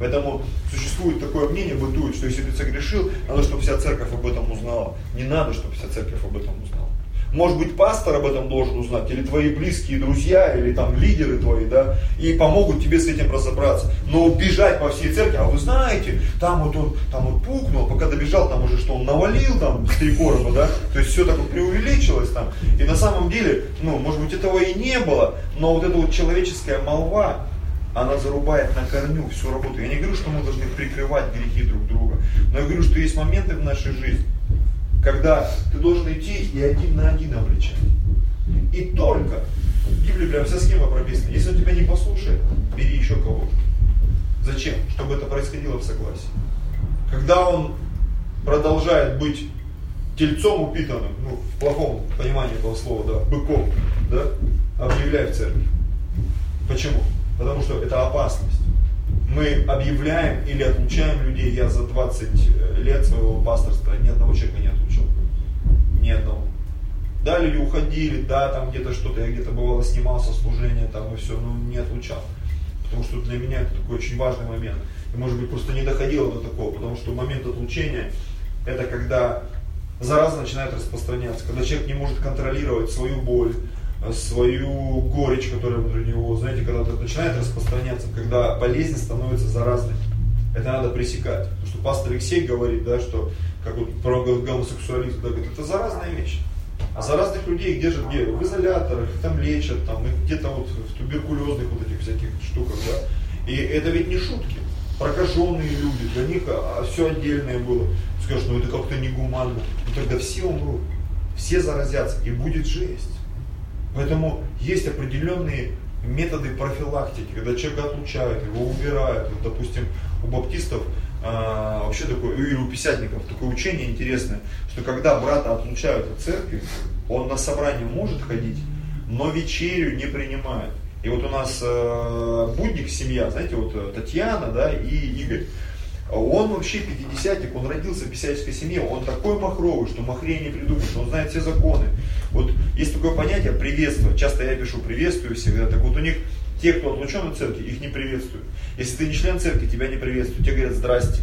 Поэтому существует такое мнение, бытует, что если ты согрешил, надо, чтобы вся церковь об этом узнала. Не надо, чтобы вся церковь об этом узнала. Может быть, пастор об этом должен узнать, или твои близкие друзья, или там лидеры твои, да, и помогут тебе с этим разобраться. Но бежать по всей церкви, а вы знаете, там вот он, там вот пукнул, пока добежал, там уже что он навалил там с три короба, да, то есть все так вот преувеличилось там. И на самом деле, ну, может быть, этого и не было, но вот эта вот человеческая молва, она зарубает на корню всю работу. Я не говорю, что мы должны прикрывать грехи друг друга, но я говорю, что есть моменты в нашей жизни, когда ты должен идти и один на один обличать. И только, в Библии прям вся схема прописана, если он тебя не послушает, бери еще кого-то. Зачем? Чтобы это происходило в согласии. Когда он продолжает быть тельцом упитанным, ну, в плохом понимании этого слова, да, быком, да, объявляй в церкви. Почему? Потому что это опасность мы объявляем или отлучаем людей. Я за 20 лет своего пасторства ни одного человека не отлучил. Ни одного. Да, люди уходили, да, там где-то что-то, я где-то бывало снимался служение, там и все, но не отлучал. Потому что для меня это такой очень важный момент. И может быть просто не доходило до такого, потому что момент отлучения это когда зараза начинает распространяться, когда человек не может контролировать свою боль, свою горечь, которая внутри него, знаете, когда это начинает распространяться, когда болезнь становится заразной. Это надо пресекать. Потому что пастор Алексей говорит, да, что как вот про гомосексуализм, да, говорит, это заразная вещь. А заразных людей держат где? В изоляторах, их там лечат, там, где-то вот в туберкулезных вот этих всяких штуках, да. И это ведь не шутки. Прокаженные люди, для них а, а все отдельное было. Скажешь, ну это как-то негуманно. Ну тогда все умрут, все заразятся, и будет жесть. Поэтому есть определенные методы профилактики, когда человека отлучают, его убирают. Вот, допустим, у баптистов а, вообще такое, и у писятников такое учение интересное, что когда брата отлучают от церкви, он на собрание может ходить, но вечерю не принимает. И вот у нас э, Будник, семья, знаете, вот э, Татьяна, да, и Игорь. Он вообще пятидесятник, он родился в писательской семье, он такой махровый, что махрее не придумаешь, он знает все законы. Вот есть такое понятие приветствие, часто я пишу приветствую всегда, так вот у них те, кто отлучен от церкви, их не приветствуют. Если ты не член церкви, тебя не приветствуют, тебе говорят здрасте.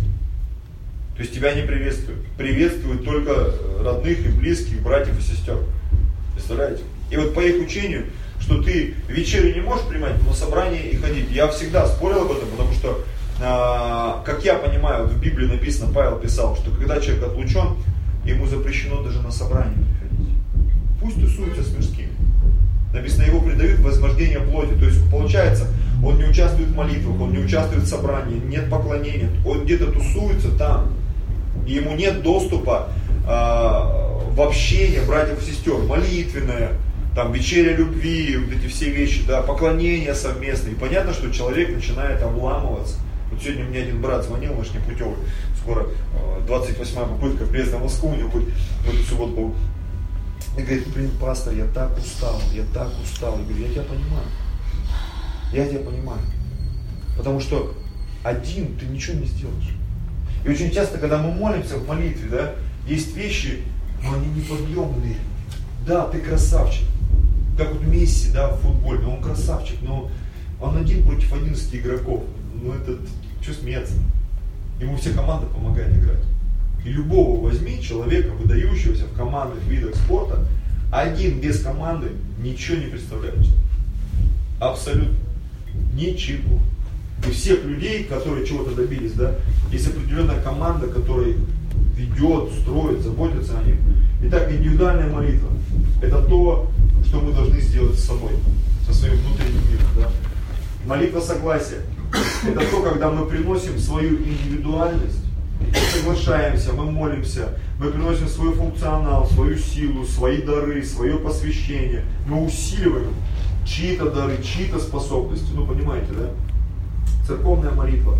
То есть тебя не приветствуют. Приветствуют только родных и близких, братьев и сестер. Представляете? И вот по их учению, что ты вечерю не можешь принимать, но собрание и ходить. Я всегда спорил об этом, потому что а, как я понимаю, в Библии написано, Павел писал, что когда человек отлучен, ему запрещено даже на собрание приходить. Пусть тусуется с мирскими. Написано, его предают возбуждение плоти. То есть получается, он не участвует в молитвах, он не участвует в собрании, нет поклонения. Он где-то тусуется там. И ему нет доступа э, в общение братьев и сестер, молитвенное, там вечеря любви, вот эти все вещи, да, поклонение совместное. И понятно, что человек начинает обламываться. Вот сегодня мне один брат звонил, наш непутевый, скоро 28-я э, попытка приезда в Москву у него будет в эту субботу. И говорит, блин, пастор, я так устал, я так устал. Я говорю, я тебя понимаю. Я тебя понимаю. Потому что один ты ничего не сделаешь. И очень часто, когда мы молимся в молитве, да, есть вещи, но они неподъемные. Да, ты красавчик. Как вот Месси, да, в футболе, он красавчик, но Он один против 11 игроков. Ну это, что смеяться? Ему вся команда помогает играть. И любого возьми человека, выдающегося в командных видах спорта, один без команды ничего не представляет. Абсолютно. Ничего. И всех людей, которые чего-то добились, да, есть определенная команда, которая ведет, строит, заботится о них. Итак, индивидуальная молитва – это то, что мы должны сделать с собой, со своим внутренним миром. Да? Молитва согласия – это то, когда мы приносим свою индивидуальность, мы соглашаемся, мы молимся, мы приносим свой функционал, свою силу, свои дары, свое посвящение, мы усиливаем чьи-то дары, чьи-то способности, ну понимаете, да? Церковная молитва.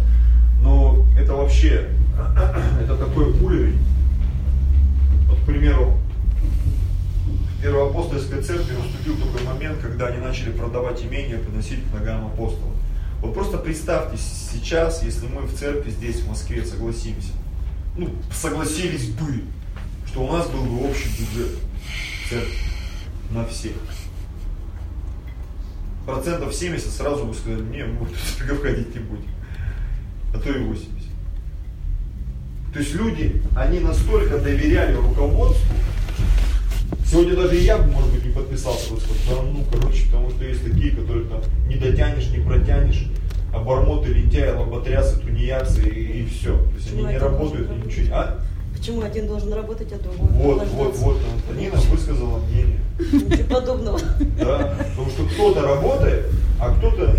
Но это вообще, это такой уровень. Вот, к примеру, в Первоапостольской церкви наступил такой момент, когда они начали продавать имения, приносить к ногам апостолов. Вот просто представьте сейчас, если мы в церкви здесь, в Москве, согласимся, ну, согласились бы, что у нас был бы общий бюджет церкви на всех. Процентов 70 сразу бы сказали, не, мы в церковь ходить не будем. А то и 80. То есть люди, они настолько доверяли руководству, Сегодня даже я бы, может быть, не подписался бы, сказал, ну, короче, потому что есть такие, которые там не дотянешь, не протянешь, обормоты, лентяи, лоботрясы, тунеядцы и, и все. То есть они не работают, ничего не... А? Почему один должен работать, а другой Вот, вот, вот, Антонина высказала мнение. Ничего подобного. Да, потому что кто-то работает, а кто-то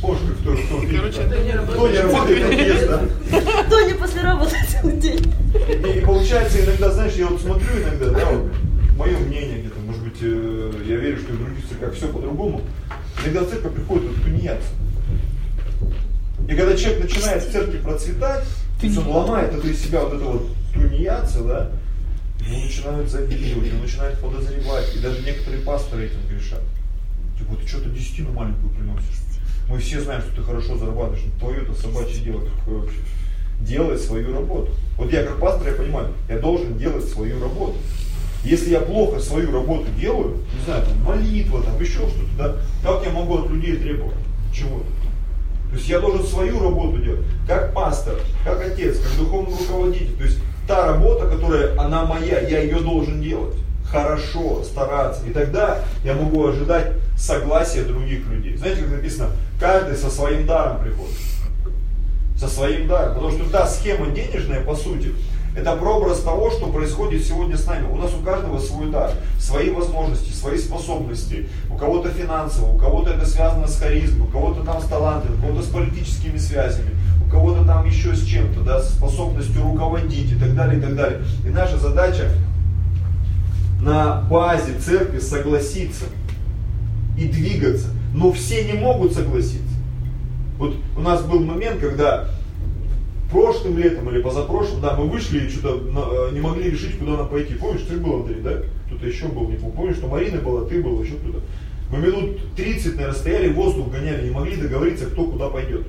Помнишь, кто, кто, кто, Короче, кто, не работает, кто не есть, да? Кто не после работы целый день. И, и получается иногда, знаешь, я вот смотрю иногда, да, вот, мое мнение где-то, может быть, э, я верю, что в других церквях все по-другому. Иногда в церковь приходит вот тунеядцы. И когда человек начинает в церкви процветать, есть он ломает это из себя вот это вот тунеядца, да, ему начинают завидовать, он начинает подозревать, и даже некоторые пасторы этим грешат. Типа, ты что-то десятину маленькую приносишь. Мы все знаем, что ты хорошо зарабатываешь, но твое это собачье дело какое вообще. Делай свою работу. Вот я как пастор, я понимаю, я должен делать свою работу. Если я плохо свою работу делаю, не знаю, там молитва, там еще что-то, да, как я могу от людей требовать чего-то? То есть я должен свою работу делать, как пастор, как отец, как духовный руководитель. То есть та работа, которая, она моя, я ее должен делать. Хорошо, стараться. И тогда я могу ожидать согласия других людей. Знаете, как написано, каждый со своим даром приходит. Со своим даром. Потому что та схема денежная, по сути, это прообраз того, что происходит сегодня с нами. У нас у каждого свой дар, свои возможности, свои способности. У кого-то финансово, у кого-то это связано с харизмой, у кого-то там с талантами, у кого-то с политическими связями, у кого-то там еще с чем-то, да, с способностью руководить и так далее, и так далее. И наша задача на базе церкви согласиться и двигаться. Но все не могут согласиться. Вот у нас был момент, когда прошлым летом или позапрошлым, да, мы вышли и что-то э, не могли решить, куда нам пойти. Помнишь, ты был, Андрей, да? Кто-то еще был, не помню. Помнишь, что Марина была, ты был, еще кто-то. Мы минут 30, наверное, стояли, воздух гоняли, не могли договориться, кто куда пойдет.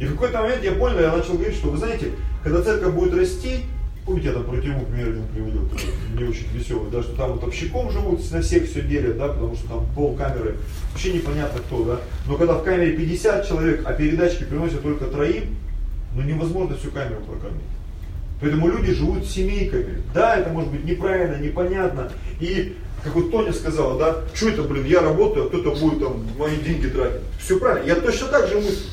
И в какой-то момент я понял, я начал говорить, что вы знаете, когда церковь будет расти, помните, я там про тюрьму пример один приводил, не очень веселый, да, что там вот общиком живут, на всех все делят, да, потому что там пол камеры, вообще непонятно кто, да. Но когда в камере 50 человек, а передачки приносят только троим, ну невозможно всю камеру прокормить. Поэтому люди живут семейками. Да, это может быть неправильно, непонятно. И, как вот Тоня сказала, да, что это, блин, я работаю, а кто-то будет там мои деньги тратить. Все правильно. Я точно так же мыслю.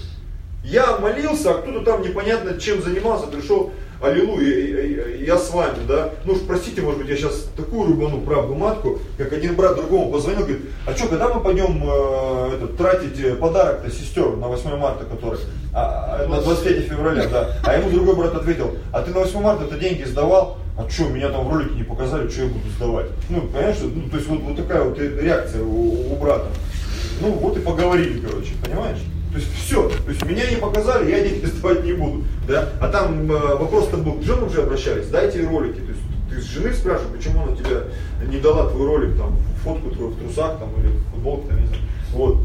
Я молился, а кто-то там непонятно чем занимался, пришел аллилуйя, я с вами, да. Ну уж простите, может быть, я сейчас такую рубану правду матку, как один брат другому позвонил, говорит, а что, когда мы пойдем э, этот, тратить э, подарок-то сестер на 8 марта, который, а, а на 23 февраля, да. А ему другой брат ответил, а ты на 8 марта это деньги сдавал? А что, меня там в ролике не показали, что я буду сдавать? Ну, понимаешь, ну, то есть вот, вот такая вот реакция у, у брата. Ну, вот и поговорили, короче, понимаешь? То есть все, то есть меня не показали, я деньги сдавать не буду. Да? А там э, вопрос-то был, к женам уже обращались, дайте ролики. То есть ты с жены спрашиваешь, почему она тебе не дала твой ролик, там, фотку твою в трусах там, или футболке, там, не знаю. Вот.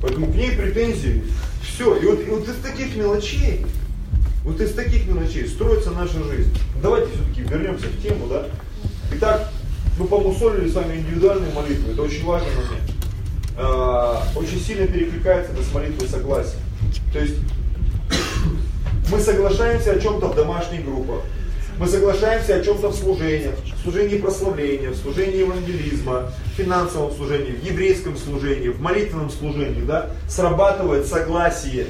Поэтому к ней претензии. Все. И вот, и вот из таких мелочей, вот из таких мелочей строится наша жизнь. Давайте все-таки вернемся в тему, да. Итак, мы помусолили с вами индивидуальные молитвы. Это очень важный момент. Очень сильно перекликается это с молитвой согласия. То есть мы соглашаемся о чем-то в домашних группах, мы соглашаемся о чем-то в служениях, в служении прославления, в служении евангелизма, в финансовом служении, в еврейском служении, в молитвенном служении, да, срабатывает согласие.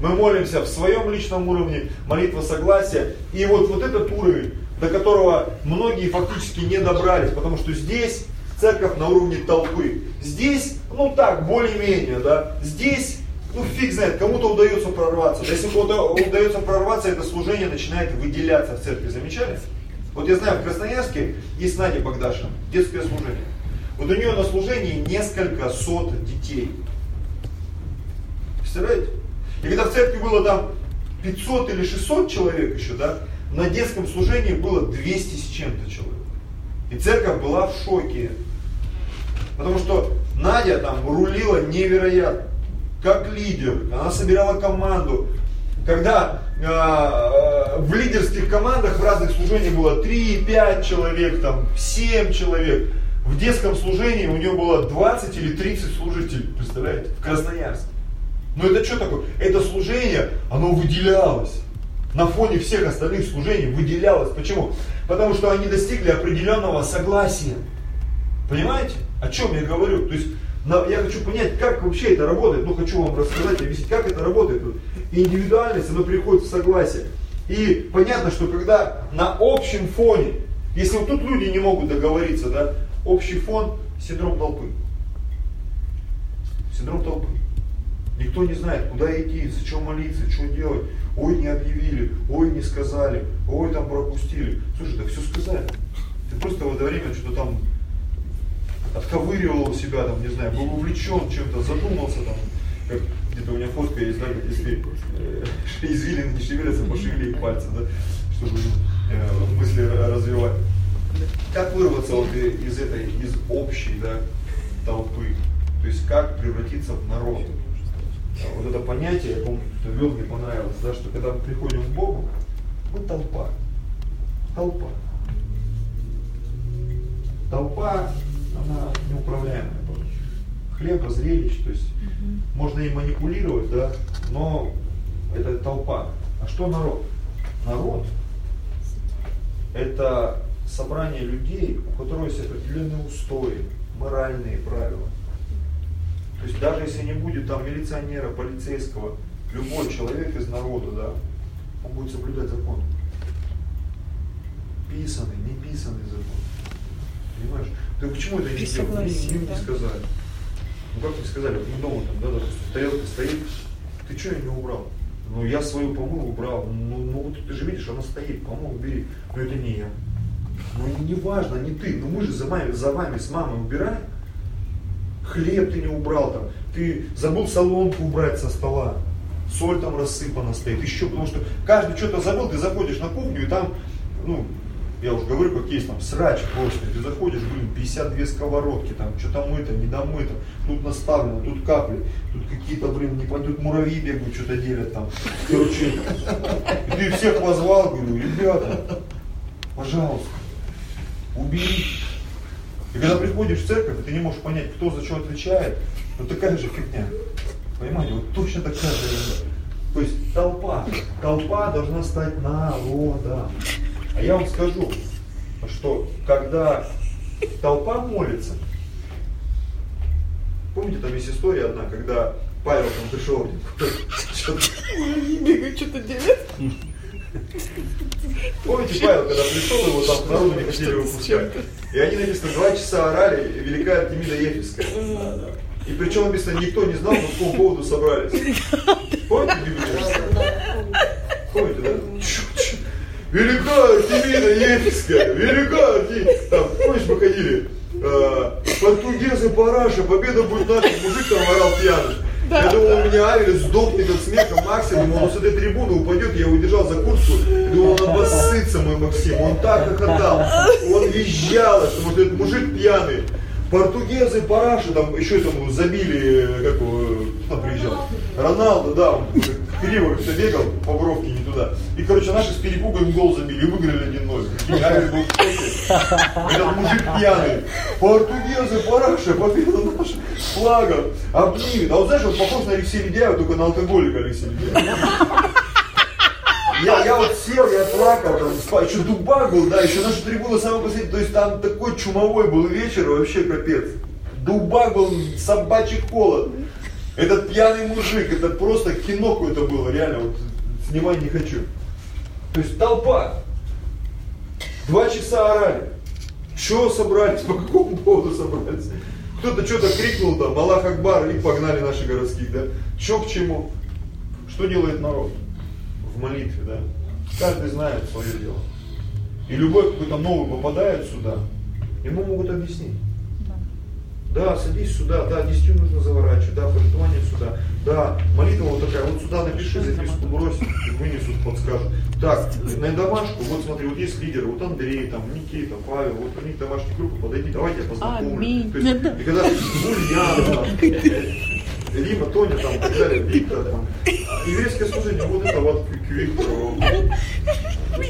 Мы молимся в своем личном уровне, молитва согласия. И вот, вот этот уровень, до которого многие фактически не добрались, потому что здесь церковь на уровне толпы. Здесь, ну так, более-менее, да. Здесь ну фиг знает, кому-то удается прорваться. Если кому-то удается прорваться, это служение начинает выделяться в церкви. Замечали? Вот я знаю, в Красноярске есть Надя Богдашина, детское служение. Вот у нее на служении несколько сот детей. Представляете? И когда в церкви было там 500 или 600 человек еще, да, на детском служении было 200 с чем-то человек. И церковь была в шоке. Потому что Надя там рулила невероятно как лидер, она собирала команду. Когда э, в лидерских командах в разных служениях было 3-5 человек, там 7 человек, в детском служении у нее было 20 или 30 служителей, представляете, в Красноярске. Но это что такое? Это служение, оно выделялось. На фоне всех остальных служений выделялось. Почему? Потому что они достигли определенного согласия. Понимаете? О чем я говорю? То есть я хочу понять, как вообще это работает. Ну, хочу вам рассказать, объяснить, как это работает. Индивидуальность, она приходит в согласие. И понятно, что когда на общем фоне, если вот тут люди не могут договориться, да, общий фон – синдром толпы. Синдром толпы. Никто не знает, куда идти, за что молиться, что делать. Ой, не объявили, ой, не сказали, ой, там пропустили. Слушай, да все сказали. Ты просто в это время что-то там отковыривал себя, там, не знаю, был увлечен чем-то, задумался там, как где-то у меня фотка есть, да, если э, извилины не шевелятся, пошевели их пальцы, да, чтобы э, мысли развивать. Как вырваться вот из этой, из общей, да, толпы? То есть как превратиться в народ? Вот это понятие, я помню, что вел, мне понравилось, да, что когда мы приходим к Богу, мы толпа. Толпа. Толпа она неуправляемая была. Хлеба, зрелищ, то есть угу. можно и манипулировать, да, но это толпа. А что народ? Народ это собрание людей, у которых есть определенные устои, моральные правила. То есть даже если не будет там милиционера, полицейского, любой человек из народа, да, он будет соблюдать закон. Писанный, не писанный закон. Понимаешь? Ты почему это не сделал? Мне, не сказали. Ну как не сказали, вот дома там, да, допустим, тарелка стоит, ты что ее не убрал? Ну я свою помыл убрал, ну, ну вот ты же видишь, она стоит, помыл, убери. Но это не я. Ну не важно, не ты, ну мы же за вами, за вами с мамой убираем. Хлеб ты не убрал там, ты забыл соломку убрать со стола, соль там рассыпана стоит, еще, потому что каждый что-то забыл, ты заходишь на кухню и там, ну, я уже говорю, как есть там срач просто. Ты заходишь, блин, 52 сковородки, там что-то мыто, не домыто, тут наставлено, тут капли, тут какие-то, блин, не тут муравьи бегают, что-то делят там. Короче, ты всех позвал, говорю, ребята, пожалуйста, уберите. И когда приходишь в церковь, и ты не можешь понять, кто за что отвечает, вот такая же фигня. Понимаете, вот точно такая же. То есть толпа, толпа должна стать народом. А я вам скажу, что когда толпа молится, помните, там есть история одна, когда Павел там пришел, что-то делает. Помните, Павел, когда пришел, его там народу не хотели выпускать. И они написано, два часа орали, великая Артемида Ефиская. И причем написано, никто не знал, по какому поводу собрались. Помните Библию? Помните, да? Велика Артемида Ефиская, велика. Там, помнишь, мы ходили, э, Португезы параша, победа будет наша, мужик там орал пьяный. Да, я думал, да. у меня Авель сдохнет от смеха максимум, он с этой трибуны упадет, я его держал за куртку, и думал, он обоссытся, мой Максим, он так хохотал, он визжал, что вот этот мужик пьяный, Португезы, параши, там еще там забили, как его, там приезжал? Роналдо, да, он криво все бегал, по бровке не туда. И, короче, наши с перепугом гол забили выиграли 1-0. Я был. Этот мужик пьяный. Португезы, параши, победа наша, флагом, обнимет. А вот знаешь, вот похож на Алексея Ледяева, только на алкоголика Алексея Ледяева. Я, я вот сел, я плакал, там, спал, еще дубак был, да, еще наша трибуна самая последняя, то есть там такой чумовой был вечер, вообще капец. Дубак был, собачий холод. Этот пьяный мужик, это просто кино какое-то было, реально, вот снимать не хочу. То есть толпа. Два часа орали. Чего собрались, по какому поводу собрались? Кто-то что-то крикнул там, Аллах Акбар, и погнали наши городских, да? Че к чему? Что делает народ? в молитве, да. Каждый знает свое дело. И любой какой-то новый попадает сюда, ему могут объяснить. Да, садись сюда, да, десятью нужно заворачивать, да, пожертвование сюда, да, молитва вот такая, вот сюда напиши, записку брось, вынесут, подскажут. Так, на домашку, вот смотри, вот есть лидеры, вот Андрей, там, Никита, Павел, вот у них домашняя группа, подойди, давайте я познакомлю. Аминь. То есть, и когда Ульяна, Рима, Тоня, там, и так далее, Виктор, там, еврейское служение, вот это вот к, к Виктору.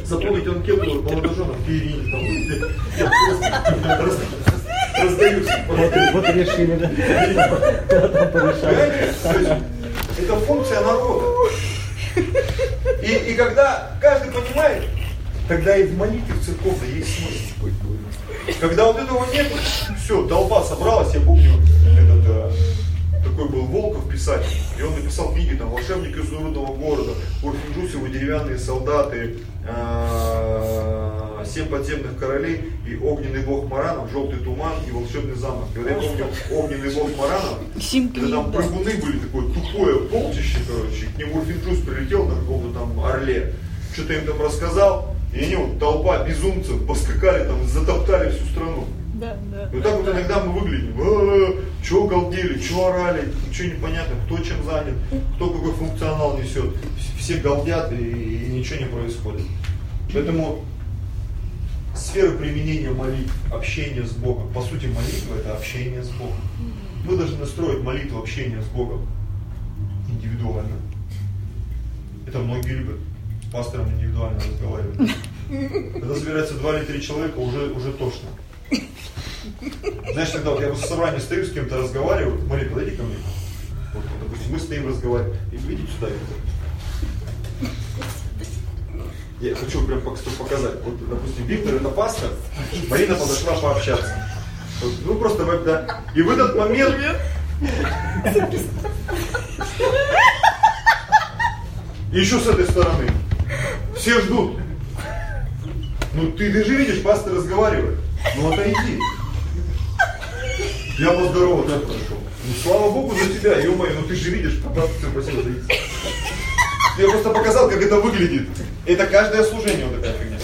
Заполните анкету молодоженов к Ирине, там, я просто раз- раздаются. Вот, вот решили, да? Это функция народа. И, и когда каждый понимает, тогда и в молитве церковной есть смысл. Когда вот этого нет, все, толпа собралась, я помню, такой был Волков писатель, и он написал книги, там, «Волшебник изумрудного города», «Урфинджусовы деревянные солдаты», э, «Семь подземных королей» и «Огненный бог Маранов», «Желтый туман» и «Волшебный замок». Вот я помню, «Огненный бог Маранов», когда там прыгуны были, такое тупое полчище, короче, к нему Урфинджус прилетел на каком-то там орле, что-то им там рассказал, и они вот толпа безумцев поскакали там, затоптали всю страну. Да, да. И вот так вот иногда мы выглядим, «А, чего галдели, чего орали, ничего непонятно, кто чем занят, кто какой функционал несет. Вс- Все галдят и, и ничего не происходит. Поэтому сфера применения молитв, общение с Богом. По сути, молитва это общение с Богом. Мы должны настроить молитву общение с Богом индивидуально. Это многие любят пастором индивидуально разговаривать. Когда собирается два или три человека, уже, уже тошно. Знаешь, когда вот я в собрании стою, с кем-то разговариваю, Мария, подойди ко мне. Вот, вот, допустим, мы стоим разговариваем. И видите сюда. это. Я хочу прям показать. Вот, допустим, Виктор это пастор, Марина подошла пообщаться. Вот, ну просто вот, да. И в этот момент И еще с этой стороны. Все ждут. Ну ты, ты же видишь, пастор разговаривает. Ну отойди. Я поздоровал, так прошел. Ну слава Богу за тебя, ё-моё, ну ты же видишь, папа, все, спасибо, отойди. Я просто показал, как это выглядит. Это каждое служение вот такая фигня.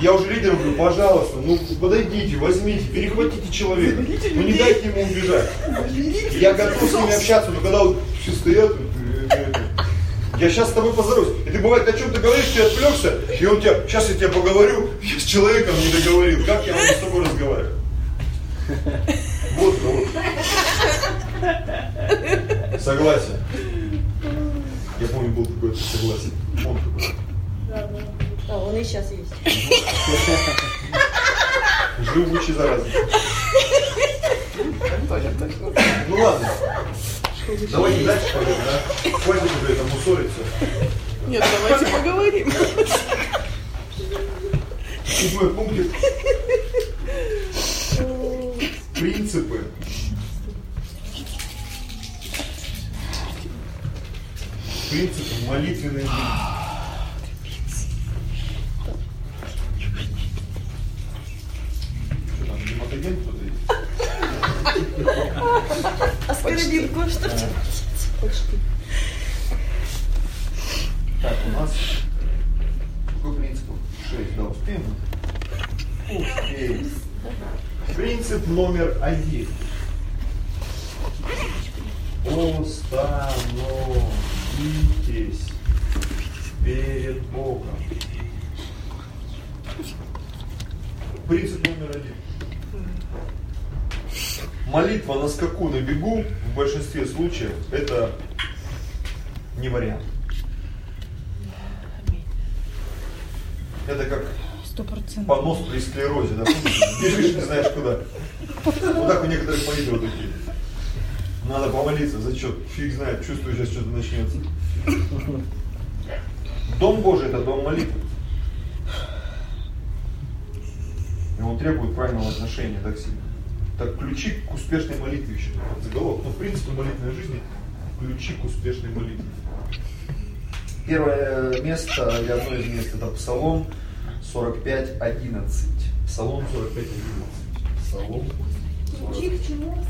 Я уже лидеру говорю, пожалуйста, ну подойдите, возьмите, перехватите человека. Ну не дайте ему убежать. Я готов с ними общаться, но когда вот все стоят, э, э, э, я сейчас с тобой поздороваюсь. И ты бывает о чем ты говоришь, ты отвлекся, и он тебя, сейчас я тебе поговорю, я с человеком не договорил, как я могу с тобой разговаривать? Вот, вот. Согласен. Я помню, был какой-то согласен. Он такой. А, он и сейчас есть. Живучий зараза. Ну ладно. Давайте дальше пойдем, да? Хватит уже это мусориться. Нет, давайте поговорим. Седьмой пунктик. Принципы. Принципы молитвенной жизни. Что там, гематоген кто-то есть? Оскорбинку, что Почти. Так, у нас какой принцип? Шесть, да, успеем? Успеем. Принцип номер один. Остановитесь перед Богом. Принцип номер один. молитва на скаку, на бегу в большинстве случаев это не вариант. Это как Сто процентов. понос при склерозе, да? Бежишь, не знаешь куда. Вот так у некоторых молитвы такие. Надо помолиться, зачет. Фиг знает, чувствую, сейчас что-то начнется. Дом Божий это дом молитвы. И он требует правильного отношения так сильно. Так ключи к успешной молитве еще. Вот заголовок. Ну, в принципе, молитвенной жизни ключи к успешной молитве. Первое место, или одно из мест, это Псалом 45.11. Псалом 45.11. Псалом 45. к чему?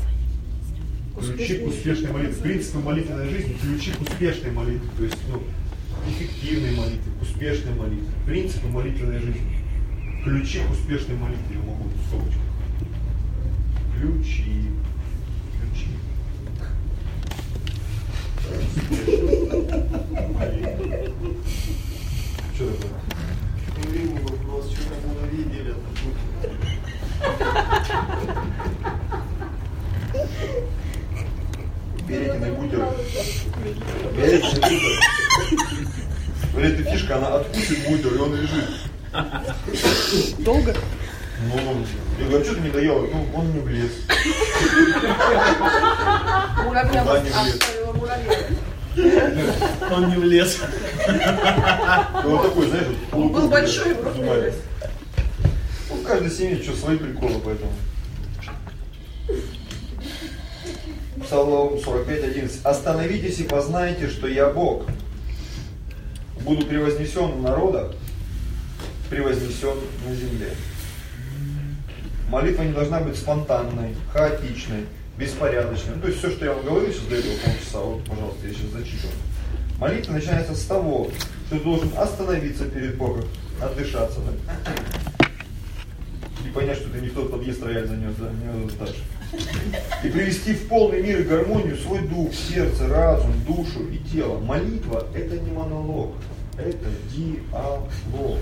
Ключи к успешной молитве. Принципы молитвенной жизни, ключи к успешной молитве. То есть, ну, эффективной молитве, к успешной молитве. Принципы молитвенной жизни. Ключи к успешной молитве, я могу в скобочках. Ключи. Ключи. Что такое? Риму вопрос, что там муравьи делят на путь. Перетиный бутер. Перетиный бутер. Эта фишка, она откусит бутер, и он лежит. Долго? Ну, ну, я говорю, что ты не доел? Ну, он не влез. Вас не оставила муравья. Он не влез. И вот такой, знаешь, Он был большой, в рот Понимаешь? влез. Ну, в каждой семье что свои приколы, поэтому. Псалом 45.11. Остановитесь и познайте, что я Бог. Буду превознесен в народах, превознесен на земле. Молитва не должна быть спонтанной, хаотичной, беспорядочной. Ну, то есть все, что я вам говорил сейчас до этого полчаса, вот, пожалуйста, я сейчас зачитываю. Молитва начинается с того, что ты должен остановиться перед Богом, отдышаться, да? И понять, что ты не в тот подъезд рояль занес, да, не дальше. И привести в полный мир и гармонию свой дух, сердце, разум, душу и тело. Молитва – это не монолог, это диалог.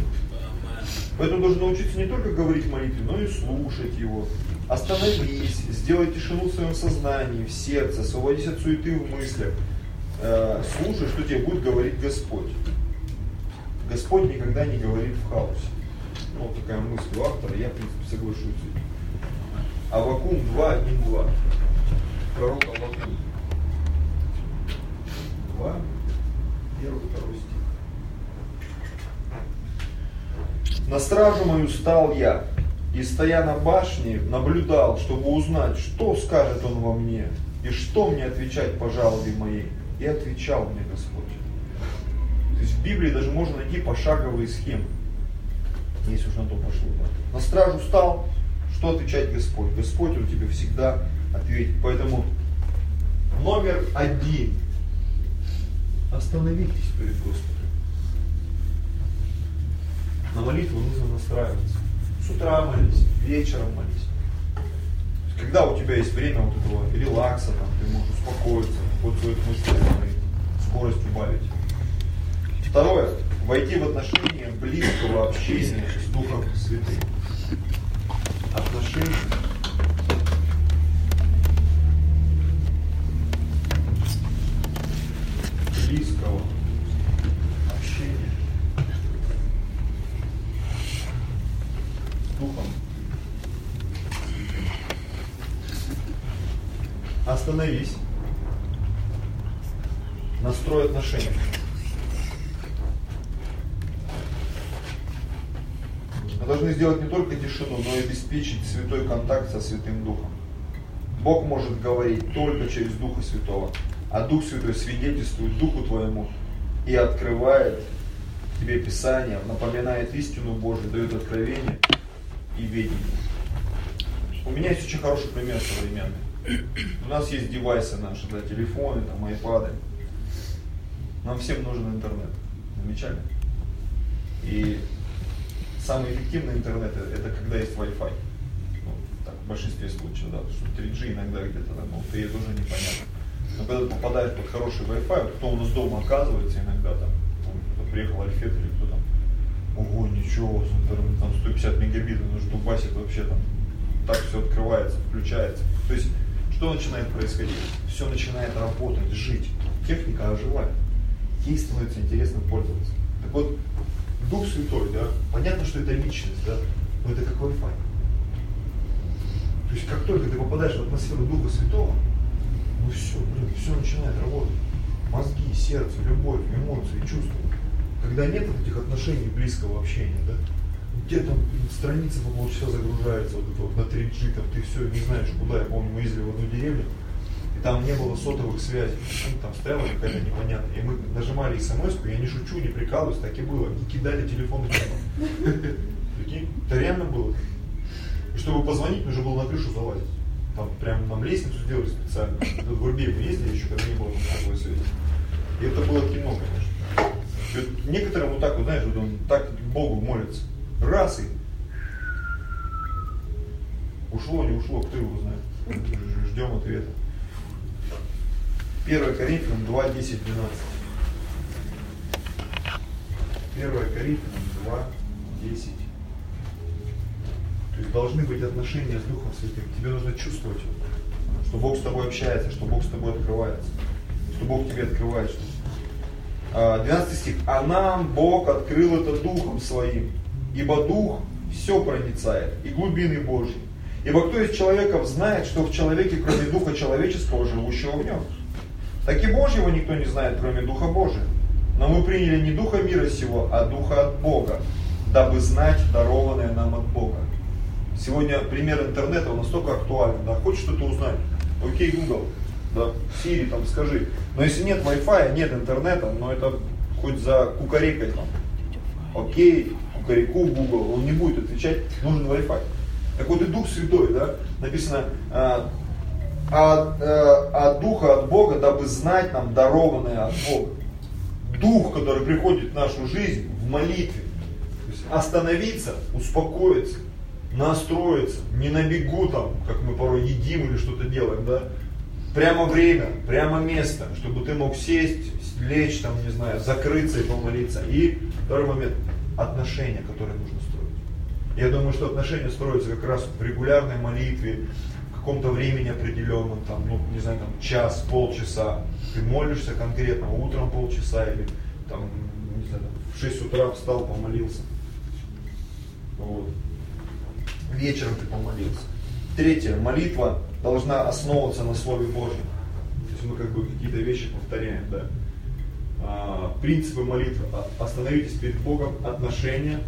Поэтому должен научиться не только говорить молитве, но и слушать его. Остановись, сделай тишину в своем сознании, в сердце, освободись от суеты в мыслях. Э, слушай, что тебе будет говорить Господь. Господь никогда не говорит в хаосе. Ну, вот такая мысль у автора, я, в принципе, соглашусь. Авакум 2, 1, 2. Пророк Авакум. 2, 1, 2 стих. На стражу мою стал я, и стоя на башне, наблюдал, чтобы узнать, что скажет он во мне, и что мне отвечать по жалобе моей. И отвечал мне Господь. То есть в Библии даже можно найти пошаговые схемы, если уж на то пошло. Да. На стражу стал, что отвечать Господь? Господь, Он тебе всегда ответит. Поэтому номер один. Остановитесь перед Господом. На молитву нужно настраиваться. С утра молись, вечером молись. Когда у тебя есть время вот этого релакса, там, ты можешь успокоиться, вот своих мыслей и скорость убавить. Второе. Войти в отношения близкого общения с Духом Святым. Отношения. Близкого общения с Духом. Остановись. Настрой отношения. Мы должны сделать не только тишину, но и обеспечить святой контакт со Святым Духом. Бог может говорить только через Духа Святого, а Дух Святой свидетельствует Духу твоему и открывает тебе Писание, напоминает истину Божию, дает откровение и ведение. У меня есть очень хороший пример современный. У нас есть девайсы наши, да, телефоны, там, айпады. Нам всем нужен интернет. Замечательно. И самый эффективный интернет это, когда есть Wi-Fi. Ну, так, в большинстве случаев, да, потому что 3G иногда где-то там, ну, 3 тоже непонятно. Но когда ты попадаешь под хороший Wi-Fi, кто у нас дома оказывается иногда там, приехал Альфет или ого, ничего, там 150 мегабит, ну что басит вообще там, так все открывается, включается. То есть, что начинает происходить? Все начинает работать, жить. Техника оживает. Ей становится интересно пользоваться. Так вот, Дух Святой, да, понятно, что это личность, да, но это как Wi-Fi. То есть, как только ты попадаешь в атмосферу Духа Святого, ну все, блин, все начинает работать. Мозги, сердце, любовь, эмоции, чувства. Когда нет этих отношений, близкого общения, да, где там страница по полчаса загружается, вот вот на 3G, там ты все, не знаешь куда, я помню, мы ездили в одну деревню, и там не было сотовых связей, ну, там стояла какая-то непонятная, и мы нажимали смс я не шучу, не прикалываюсь, так и было, не кидали телефон в Прикинь, это реально было. И чтобы позвонить, нужно было на крышу залазить. Там прям нам лестницу сделали специально. Тут в Урбе мы ездили еще, когда не было такой связи. И это было кино, конечно. Вот некоторым вот так вот, знаешь, вот он так Богу молится. Раз и ушло, не ушло, кто его знает. Ждем ответа. 1 Коринфянам 2, 10, 12. 1 Коринфянам 2, 10. То есть должны быть отношения с Духом Святым. Тебе нужно чувствовать, что Бог с тобой общается, что Бог с тобой открывается, что Бог тебе открывает что-то. 12 стих. А нам Бог открыл это Духом Своим, ибо Дух все проницает, и глубины Божьи. Ибо кто из человеков знает, что в человеке, кроме Духа человеческого, живущего в нем? Так и Божьего никто не знает, кроме Духа Божия. Но мы приняли не Духа мира сего, а Духа от Бога, дабы знать дарованное нам от Бога. Сегодня пример интернета он настолько актуален, да, хочешь что-то узнать, окей, Google, да, Siri там скажи. Но если нет Wi-Fi, нет интернета, но это хоть за кукарекой там, окей, кукареку Google, он не будет отвечать, нужен Wi-Fi. Так вот и Дух Святой, да, написано, а, от, э, от Духа, от Бога, дабы знать нам дарованное от Бога. Дух, который приходит в нашу жизнь в молитве. То есть остановиться, успокоиться, настроиться, не на бегу там, как мы порой едим или что-то делаем, да, прямо время, прямо место, чтобы ты мог сесть, лечь там, не знаю, закрыться и помолиться. И второй момент, отношения, которые нужно строить. Я думаю, что отношения строятся как раз в регулярной молитве, каком-то времени определенном, там, ну, не знаю, там, час, полчаса, ты молишься конкретно, утром полчаса или там, не знаю, в 6 утра встал, помолился. Вот. Вечером ты помолился. Третье, молитва должна основываться на Слове Божьем. То есть мы как бы какие-то вещи повторяем, да. А, принципы молитвы. Остановитесь перед Богом, отношения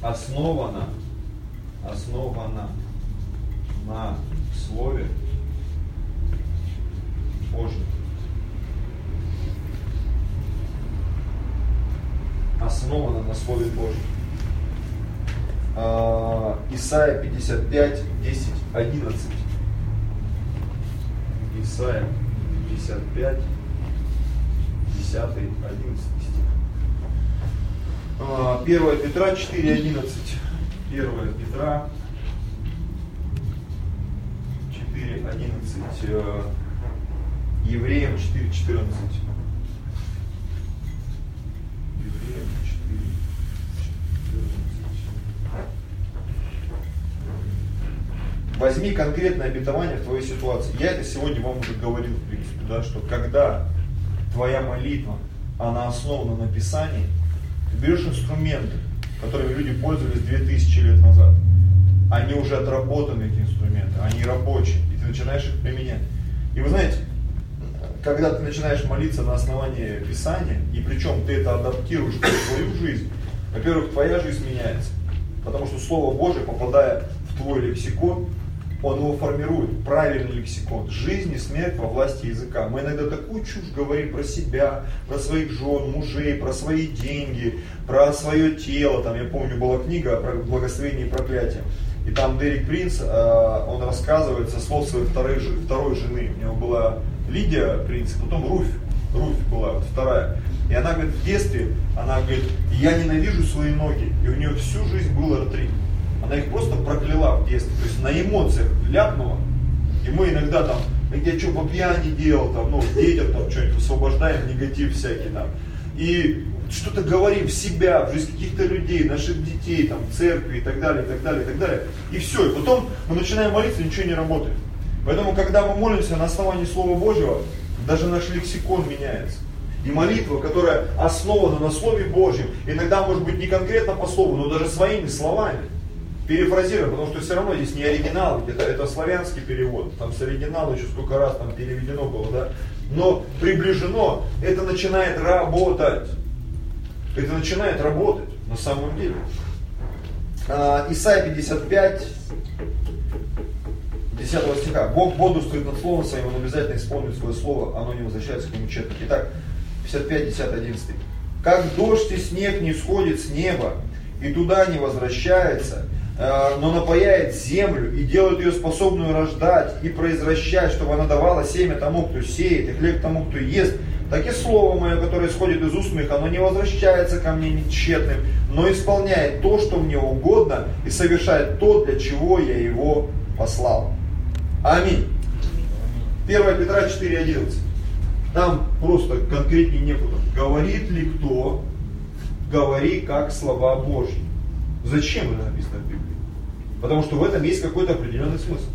основано основана на Слове Божьем. Основана на Слове Божьем. Исайя 55, 10, 11. Исайя 55, 10, 11 стих. 1 Петра 4, 11. 1 Петра 4, 11. Э, евреям 4, 14. Возьми конкретное обетование в твоей ситуации. Я это сегодня вам уже говорил, в принципе, да, что когда твоя молитва, она основана на Писании, ты берешь инструменты, которыми люди пользовались 2000 лет назад. Они уже отработаны, эти инструменты, они рабочие, и ты начинаешь их применять. И вы знаете, когда ты начинаешь молиться на основании Писания, и причем ты это адаптируешь в свою жизнь, во-первых, твоя жизнь меняется, потому что Слово Божие, попадая в твой лексикон, он его формирует, правильный лексикон. Жизнь и смерть во власти языка. Мы иногда такую чушь говорим про себя, про своих жен, мужей, про свои деньги, про свое тело. Там, я помню, была книга про благословение и проклятие. И там Дерек Принц, э, он рассказывает со слов своей второй, второй жены. У него была Лидия Принц, потом Руфь. Руфь была вот вторая. И она говорит, в детстве, она говорит, я ненавижу свои ноги. И у нее всю жизнь был артрит она их просто прокляла в детстве, то есть на эмоциях ляпнула. И мы иногда там, я что по пьяни делал, там, ну, детям там что-нибудь высвобождаем, негатив всякий там. И что-то говорим в себя, в жизнь каких-то людей, наших детей, там, церкви и так далее, и так далее, и так далее. И все. И потом мы начинаем молиться, ничего не работает. Поэтому, когда мы молимся на основании Слова Божьего, даже наш лексикон меняется. И молитва, которая основана на Слове Божьем, иногда может быть не конкретно по Слову, но даже своими словами, перефразируем, потому что все равно здесь не оригинал, это, это славянский перевод, там с оригинала еще сколько раз там переведено было, да, но приближено, это начинает работать. Это начинает работать на самом деле. А, Исайя 55, 10 стиха. Бог бодрствует над словом своим, он обязательно исполнит свое слово, оно не возвращается к нему тщетно. Итак, 55, 10, 11. Как дождь и снег не сходит с неба, и туда не возвращается, но напаяет землю и делает ее способную рождать и произвращать, чтобы она давала семя тому, кто сеет, и хлеб тому, кто ест, так и слово мое, которое исходит из уст моих, оно не возвращается ко мне нечетным, но исполняет то, что мне угодно, и совершает то, для чего я его послал. Аминь. 1 Петра 4.11. Там просто конкретнее некуда. Говорит ли кто, говори как слова Божьи. Зачем это написано? Потому что в этом есть какой-то определенный смысл.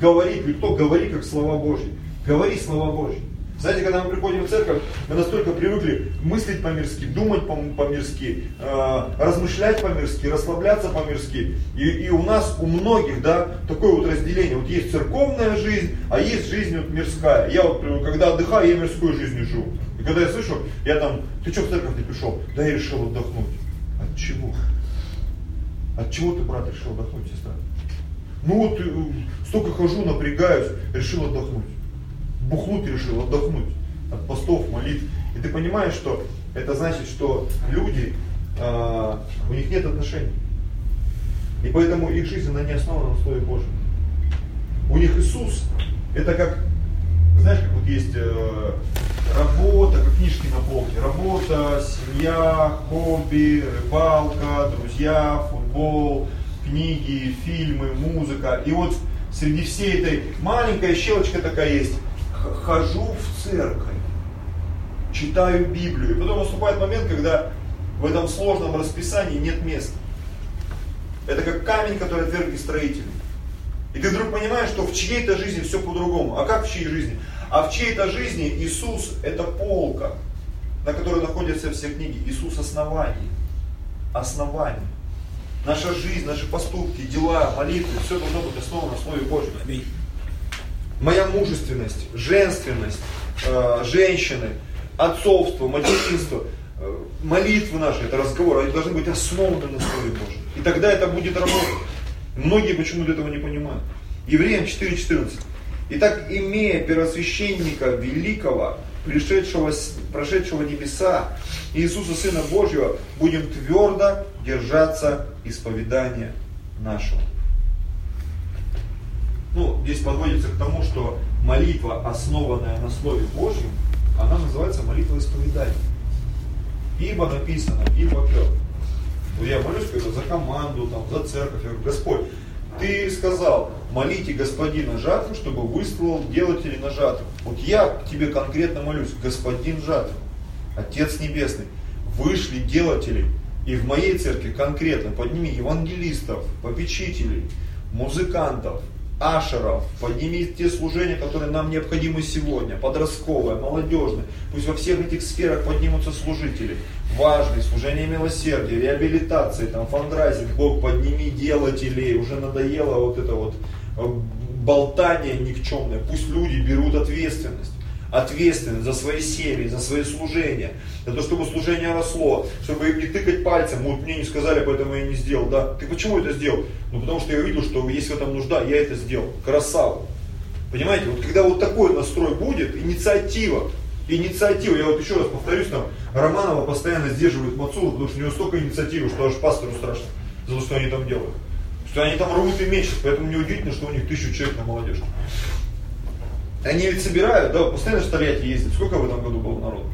Говорит ли кто, говори как слова Божьи. Говори слова Божьи. Знаете, когда мы приходим в церковь, мы настолько привыкли мыслить по-мирски, думать по-мирски, э, размышлять по-мирски, расслабляться по-мирски. И, и у нас, у многих, да, такое вот разделение. Вот есть церковная жизнь, а есть жизнь вот мирская. Я вот, когда отдыхаю, я мирской жизнью живу. И когда я слышу, я там, ты что в церковь не пришел? Да я решил отдохнуть. От чего? От чего ты, брат, решил отдохнуть, сестра? Ну вот, э, столько хожу, напрягаюсь, решил отдохнуть бухнуть решил, отдохнуть от постов, молитв. И ты понимаешь, что это значит, что люди, э, у них нет отношений. И поэтому их жизнь, она не основана на Слове Божьем. У них Иисус, это как, знаешь, как вот есть э, работа, как книжки на полке. Работа, семья, хобби, рыбалка, друзья, футбол, книги, фильмы, музыка. И вот среди всей этой маленькая щелочка такая есть хожу в церковь, читаю Библию. И потом наступает момент, когда в этом сложном расписании нет места. Это как камень, который отвергли строители. И ты вдруг понимаешь, что в чьей-то жизни все по-другому. А как в чьей жизни? А в чьей-то жизни Иисус это полка, на которой находятся все книги. Иисус основание. Основание. Наша жизнь, наши поступки, дела, молитвы, все должно быть основано на Слове Божьем моя мужественность, женственность, э, женщины, отцовство, материнство, э, молитвы наши, это разговоры, они должны быть основаны на Слове Божьем. И тогда это будет работать. Многие почему-то этого не понимают. Евреям 4.14. Итак, имея первосвященника великого, пришедшего, прошедшего небеса, Иисуса Сына Божьего, будем твердо держаться исповедания нашего ну, здесь подводится к тому, что молитва, основанная на Слове Божьем, она называется молитва исповедания. Ибо написано, ибо как. Ну, я молюсь когда за команду, там, за церковь. Я говорю, Господь, ты сказал, молите господина жатвы, чтобы выслал делателей на жатву. Вот я к тебе конкретно молюсь, господин жатвы, Отец Небесный, вышли делатели, и в моей церкви конкретно подними евангелистов, попечителей, музыкантов, ашеров, подними те служения, которые нам необходимы сегодня, подростковое, молодежное. Пусть во всех этих сферах поднимутся служители. Важные, служение милосердия, реабилитации, там, фандрайзинг, Бог, подними делателей, уже надоело вот это вот э, болтание никчемное. Пусть люди берут ответственность ответственность за свои семьи, за свои служения, за то, чтобы служение росло, чтобы им не тыкать пальцем, вот мне не сказали, поэтому я не сделал, да. Ты почему это сделал? Ну потому что я увидел, что есть в этом нужда, я это сделал. Красава. Понимаете, вот когда вот такой настрой будет, инициатива, инициатива, я вот еще раз повторюсь, там, Романова постоянно сдерживает Мацула, потому что у него столько инициативы, что аж пастору страшно за то, что они там делают. Что они там рвут и мечут, поэтому неудивительно, что у них тысячу человек на молодежь. Они ведь собирают, да, постоянно в Тольятти ездят. Сколько в этом году было народу?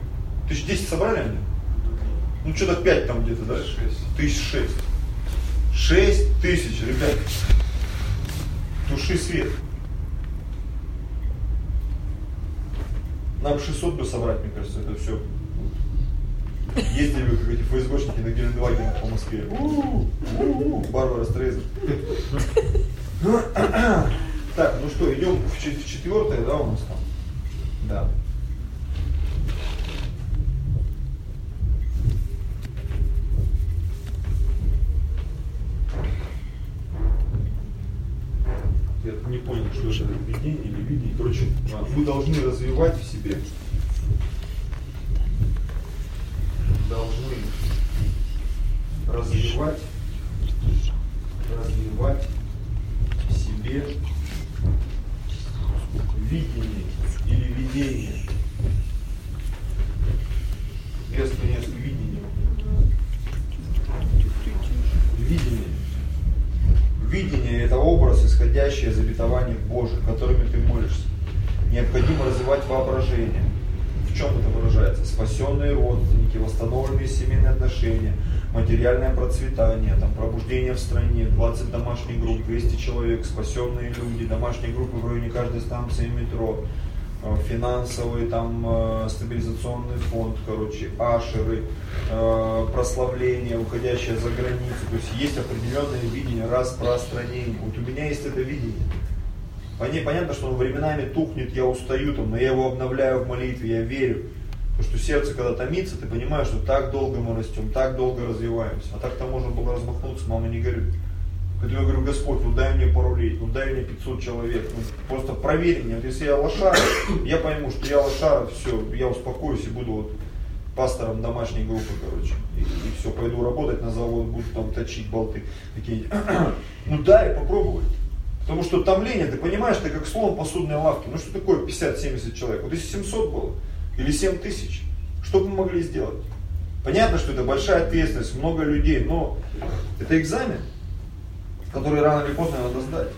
Тысяч десять собрали они? Ну, что-то пять там где-то, да? Шесть. Тысяч шесть. Шесть тысяч, ребят. Туши свет. Нам 600 бы собрать, мне кажется, это все Ездили как эти ФСБшники на Гелендвагенах по Москве. Барбара Стрейзен. Так, ну что, идем в чет- в четвертое, да, у нас там? Да. Я не понял, что это видение или видение. Короче, мы должны развивать в себе. Должны развивать, развивать в себе видение или видение. Вместо несколько видения. Видение. Видение – это образ, исходящий из обетований Божьих, которыми ты молишься. Необходимо развивать воображение. В чем это выражается? Спасенные родственники, восстановленные семейные отношения, материальное процветание, там, пробуждение в стране, 20 домашних групп, 200 человек, спасенные люди, домашние группы в районе каждой станции метро, э, финансовый там э, стабилизационный фонд, короче, ашеры, э, прославление, уходящее за границу. То есть есть определенное видение распространения. Вот у меня есть это видение. Поня- Понятно, что он временами тухнет, я устаю, там, но я его обновляю в молитве, я верю. Потому что сердце, когда томится, ты понимаешь, что так долго мы растем, так долго развиваемся. А так-то можно было размахнуться, мама не горюй. Когда я говорю, Господь, ну дай мне пару лет, ну дай мне 500 человек, ну просто проверь меня. Вот если я лошара, я пойму, что я лошара, все, я успокоюсь и буду вот пастором домашней группы, короче. И, и все, пойду работать на завод, буду там точить болты какие-нибудь. Ну дай попробовать. Потому что томление, ты понимаешь, ты как слон посудной лавки. Ну что такое 50-70 человек? Вот если 700 было, или 7 тысяч, что бы мы могли сделать? Понятно, что это большая ответственность, много людей, но это экзамен, который рано или поздно надо сдать.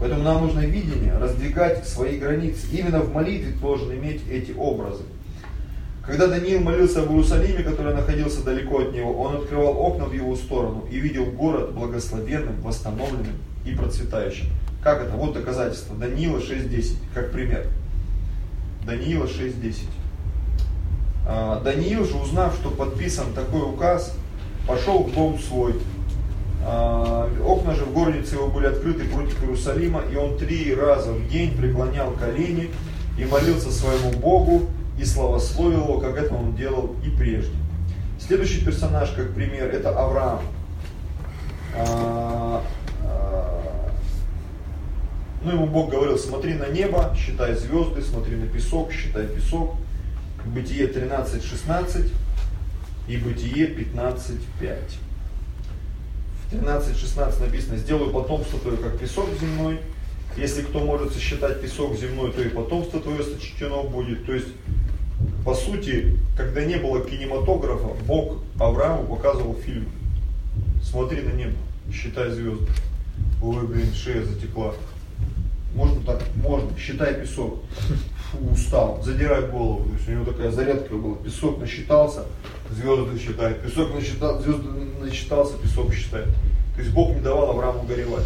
Поэтому нам нужно видение, раздвигать свои границы. Именно в молитве должен иметь эти образы. Когда Даниил молился об Иерусалиме, который находился далеко от него, он открывал окна в его сторону и видел город благословенным, восстановленным и процветающим. Как это? Вот доказательство. Даниила 6.10, как пример. Даниила 6.10. А, Даниил же, узнав, что подписан такой указ, пошел в дом свой. А, Окна же в горнице его были открыты против Иерусалима, и он три раза в день преклонял колени и молился своему Богу и славословил его, как это он делал и прежде. Следующий персонаж, как пример, это Авраам. Ну, ему Бог говорил, смотри на небо, считай звезды, смотри на песок, считай песок. Бытие 13.16 и Бытие 15.5. В 13.16 написано, сделаю потомство твое, как песок земной. Если кто может сосчитать песок земной, то и потомство твое сочтено будет. То есть, по сути, когда не было кинематографа, Бог Аврааму показывал фильм. Смотри на небо, считай звезды. Ой, блин, шея затекла. Можно так? Можно. Считай песок. Фу, устал. Задирай голову. То есть у него такая зарядка была. Песок насчитался, звезды считает. Песок насчитал, звезды насчитался, песок считает. То есть Бог не давал Аврааму горевать.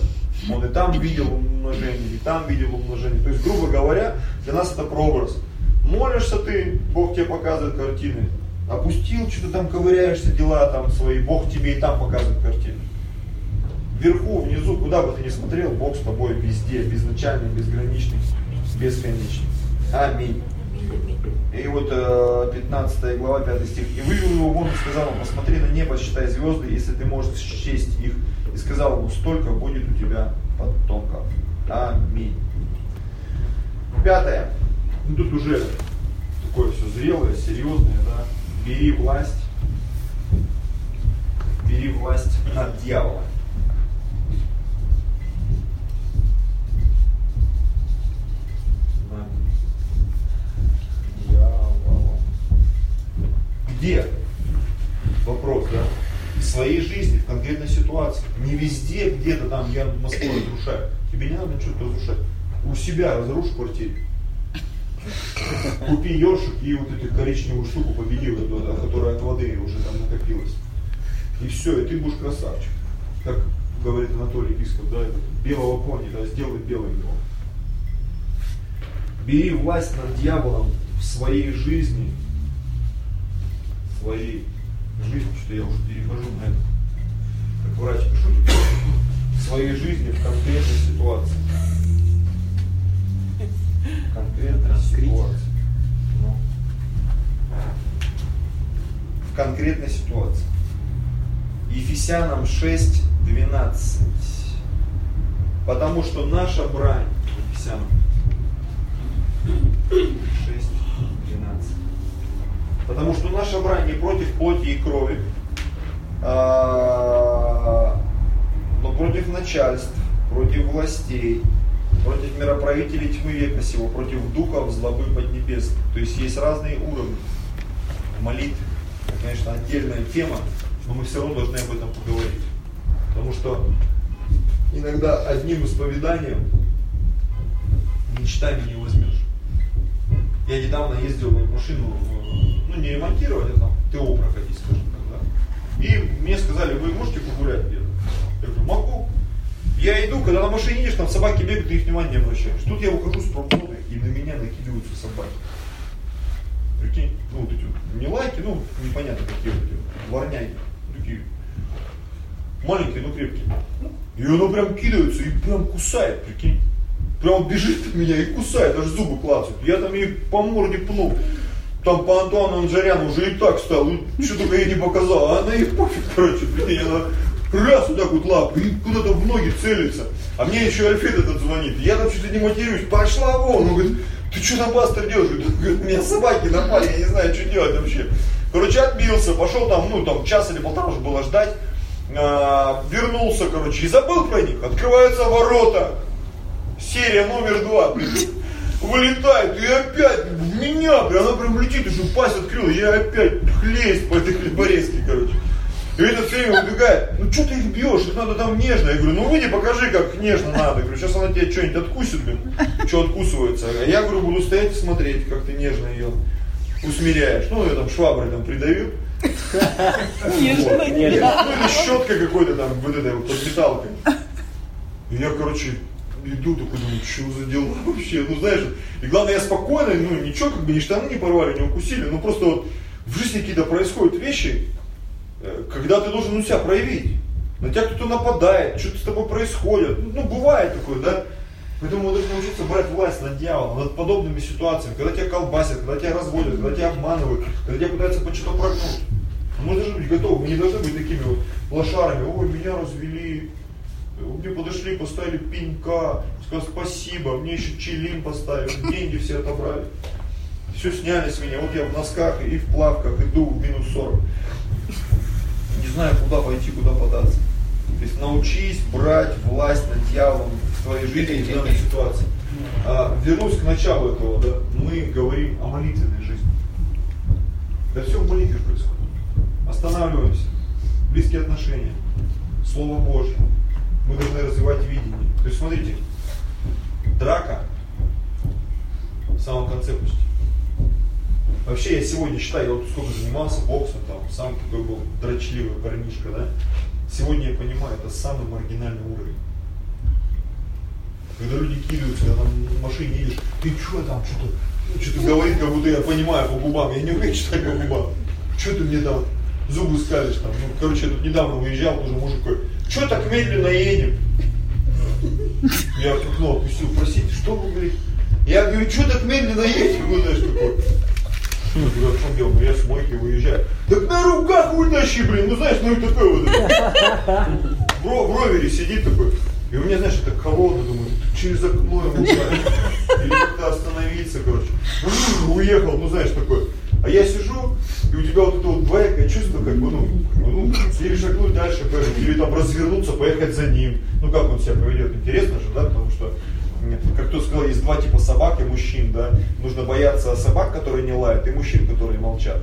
Он и там видел умножение, и там видел умножение. То есть, грубо говоря, для нас это прообраз. Молишься ты, Бог тебе показывает картины. Опустил, что-то там ковыряешься, дела там свои, Бог тебе и там показывает картины. Вверху, внизу, куда бы ты ни смотрел, Бог с тобой везде, безначальный, безграничный, бесконечный. Аминь. И вот э, 15 глава, 5 стих. «И вывел его вон и сказал ему, посмотри на небо, считай звезды, если ты можешь счесть их. И сказал ему, столько будет у тебя потомков». Аминь. Пятое. Ну тут уже такое все зрелое, серьезное, да. Бери власть. Бери власть над дьяволом. Где? Вопрос, да? В своей жизни, в конкретной ситуации. Не везде, где-то там я Москву разрушаю. Тебе не надо ничего разрушать. У себя разрушь в квартире. Купи ёршик и вот эту коричневую штуку победи, которая от воды уже там накопилась. И все, и ты будешь красавчик. Как говорит Анатолий Писков, да, белого пони, да, сделай белым его. Бери власть над дьяволом в своей жизни, в своей жизнь, что я уже перехожу на это. Как врач пишу, своей жизни в конкретной ситуации. Конкретная ситуация. Ну. В конкретной ситуации. Ефесянам 6, 12. Потому что наша брань, Ефесянам 6, 12. Потому что наша брань не против плоти и крови, а, но против начальств, против властей, против мироправителей тьмы века сего, против духов злобы поднебесных. То есть есть разные уровни молитвы. Это, конечно, отдельная тема, но мы все равно должны об этом поговорить. Потому что иногда одним исповеданием мечтами не возьмешь. Я недавно ездил машину, ну не ремонтировать, а там ТО проходить, скажем так, да. И мне сказали, вы можете погулять где-то? Я говорю, могу. Я иду, когда на машине едешь, там собаки бегают, ты их внимания не обращаешь. Тут я выхожу с промзоны, и на меня накидываются собаки. Прикинь, ну вот эти не лайки, ну непонятно какие вот эти дворняги, такие маленькие, но крепкие. И оно прям кидается и прям кусает, прикинь. Прям бежит от меня и кусает, аж зубы клацают. Я там ей по морде пнул. Там по Антуану Анжаряну уже и так стал, что только я не показал. А она и пофиг, короче, прикинь, она раз вот так вот лап, и куда-то в ноги целится. А мне еще Альфред этот звонит. Я там что-то не матерюсь, пошла вон. Он говорит, ты что там пастор делаешь? Говорит, меня собаки напали, я не знаю, что делать вообще. Короче, отбился, пошел там, ну там час или полтора уже было ждать. А, вернулся, короче, и забыл про них. Открываются ворота. Серия номер два. Вылетает, и опять в меня, прям, она прям летит, уже пасть открыла, я опять хлесть по этой хлеборезке, короче. И этот все время убегает, ну что ты их бьешь, их надо там нежно. Я говорю, ну выйди, покажи, как нежно надо. Я говорю, сейчас она тебе что-нибудь откусит, блин, что откусывается. А я говорю, буду стоять и смотреть, как ты нежно ее усмиряешь. Ну, я там шваброй там придавил. Нежно. Вот. Ну или щеткой какой-то там, вот этой вот под металкой. И я, короче, иду такой, думаю, что за дела вообще, ну знаешь, и главное, я спокойно, ну ничего, как бы ни штаны не порвали, не укусили, ну просто вот в жизни какие-то происходят вещи, э, когда ты должен ну, себя проявить. На тебя кто-то нападает, что-то с тобой происходит. Ну, бывает такое, да? Поэтому мы должны научиться брать власть над дьяволом, над подобными ситуациями, когда тебя колбасят, когда тебя разводят, когда тебя обманывают, когда тебя пытаются по что-то прогнуть. Мы должны быть готовы, мы не должны быть такими вот лошарами, ой, меня развели, мне подошли, поставили пенька, сказали спасибо, мне еще чилим поставили, деньги все отобрали. Все сняли с меня, вот я в носках и в плавках иду в минус 40. Не знаю, куда пойти, куда податься. То есть научись брать власть над дьяволом в твоей жизни в данной ситуации. А, вернусь к началу этого, да, мы говорим о молитвенной жизни. Это все в молитве происходит. Останавливаемся. Близкие отношения. Слово Божье. Мы должны развивать видение. То есть смотрите, драка в самом конце почти. Вообще я сегодня считаю, я вот сколько занимался боксом, там, сам такой был дрочливый парнишка, да. Сегодня я понимаю, это самый маргинальный уровень. Когда люди кидаются, когда там в машине едешь, ты что там, что-то, что-то говорит, как будто я понимаю по губам, я не умею читать по губам. Что ты мне там зубы скалишь там. Ну, короче, я тут недавно уезжал, тоже мужик такой, что так медленно едем? Я окно опустил, простите, что вы говорите? Я говорю, что так медленно едем? Ну, знаешь, такой. Я говорю, а дело? Ну, я с мойки выезжаю. Так на руках вытащи, блин, ну знаешь, ну и такой вот. В, в ровере сидит такой. И у меня, знаешь, это холодно, думаю, через окно ему Или как-то остановиться, короче. Уехал, ну знаешь, такой. А я сижу, и у тебя вот это вот двоякое чувство, как бы, ну, ну, или шагнуть дальше, или там развернуться, поехать за ним. Ну, как он себя поведет, интересно же, да, потому что, как кто сказал, есть два типа собак и мужчин, да, нужно бояться собак, которые не лают, и мужчин, которые молчат.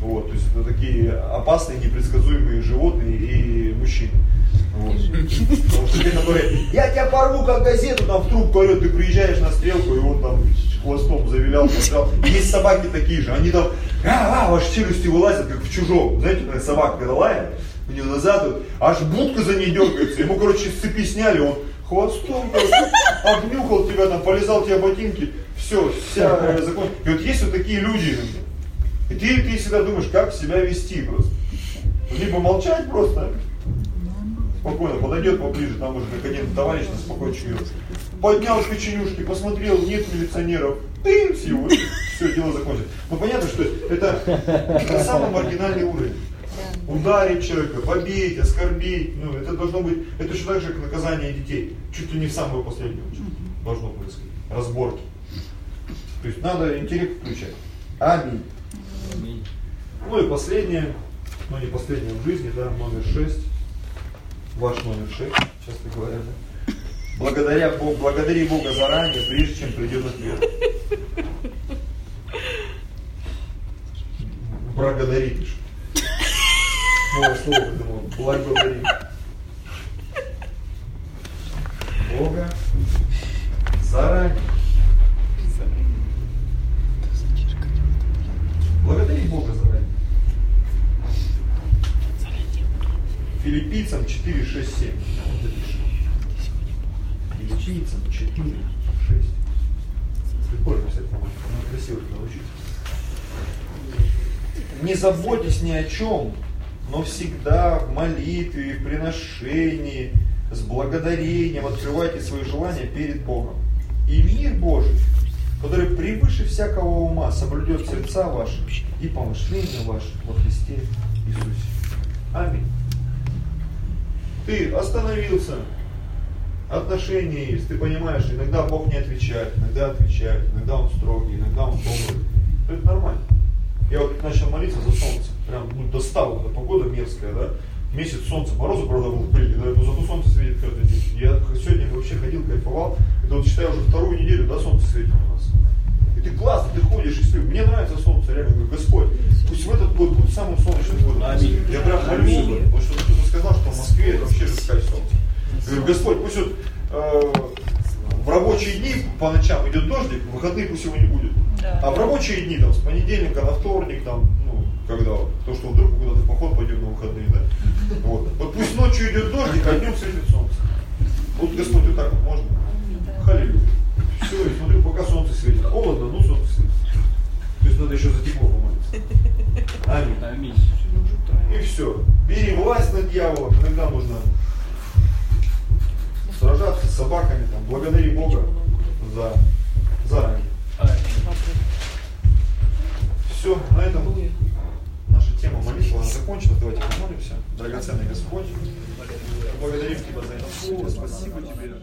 Вот, то есть это такие опасные, непредсказуемые животные и мужчины. Я тебя порву, как газету, там в трубку орет, ты приезжаешь на стрелку, и он там хвостом завилял, побежал. Есть собаки такие же, они там, а, а, ваши челюсти вылазят, как в чужом. Знаете, когда собака когда лает, у него назад, вот, аж будка за ней дергается. Ему, короче, с цепи сняли, он хвостом, короче, обнюхал тебя, там, полезал тебе ботинки, все, вся закон. И вот есть вот такие люди, и ты, ты всегда думаешь, как себя вести просто. Либо молчать просто, спокойно подойдет поближе, там уже как один товарищ на спокойно чует. Поднял печенюшки, посмотрел, нет милиционеров, ты его, все, дело закончится. Ну понятно, что это, это самый маргинальный уровень. Ударить человека, побить, оскорбить, ну это должно быть, это еще так же, как наказание детей, чуть ли не в самую последнюю очередь должно происходить, разборки. То есть надо интеллект включать. Аминь. Ну и последнее, но не последнее в жизни, да, номер шесть. Ваш номер шесть, часто говоря, да. Благодаря Богу, благодари Бога заранее, прежде чем придет ответ. Благодари, пишет. Новое слово придумал. Благодари. Бога заранее. Благодари Бога заранее. Филиппийцам 4, 6, 7. Филиппийцам 4, 6. Прикольно, кстати. Надо красиво научиться. Не заботьтесь ни о чем, но всегда в молитве в приношении, с благодарением открывайте свои желания перед Богом. И мир Божий, который превыше всякого ума соблюдет сердца ваши и помышления ваши во Христе Иисусе. Аминь. Ты остановился, отношения есть, ты понимаешь, иногда Бог не отвечает, иногда отвечает, иногда Он строгий, иногда Он добрый. Это нормально. Я вот начал молиться за солнце, прям ну, достал, эта погода мерзкая, да, месяц солнца, морозы, правда, был были, да, но зато солнце светит каждый день. Я сегодня вообще ходил, кайфовал, это вот считаю уже вторую неделю, да, солнце светит у нас. Ты классно, ты ходишь и смотришь, мне нравится солнце, реально, говорю, Господь, пусть в этот год будет самым солнечным годом. Аминь. Я прям молюсь, об этом, потому что кто-то сказал, что в Москве это вообще жесткое солнце. Я говорю, Господь, пусть вот э, в рабочие дни по ночам идет дождик, в выходные пусть его не будет. Да. А в рабочие дни, там, с понедельника на вторник, там, ну, когда вот, то, что вдруг куда-то в поход пойдем на выходные, да? Вот. Вот пусть ночью идет дождик, а днем светит солнце. Вот Господь вот так вот можно. Халилю. Все, и смотрю, пока солнце светит. Холодно, ну солнце светит. То есть надо еще за тепло помолиться. Аминь. Аминь. И все. Бери власть над дьяволом. Иногда нужно сражаться с собаками, там, благодари Бога за заранее. Все, на этом наша тема молитвы она закончена. Давайте помолимся. Драгоценный Господь, благодарим Тебя за это слово. Спасибо Тебе.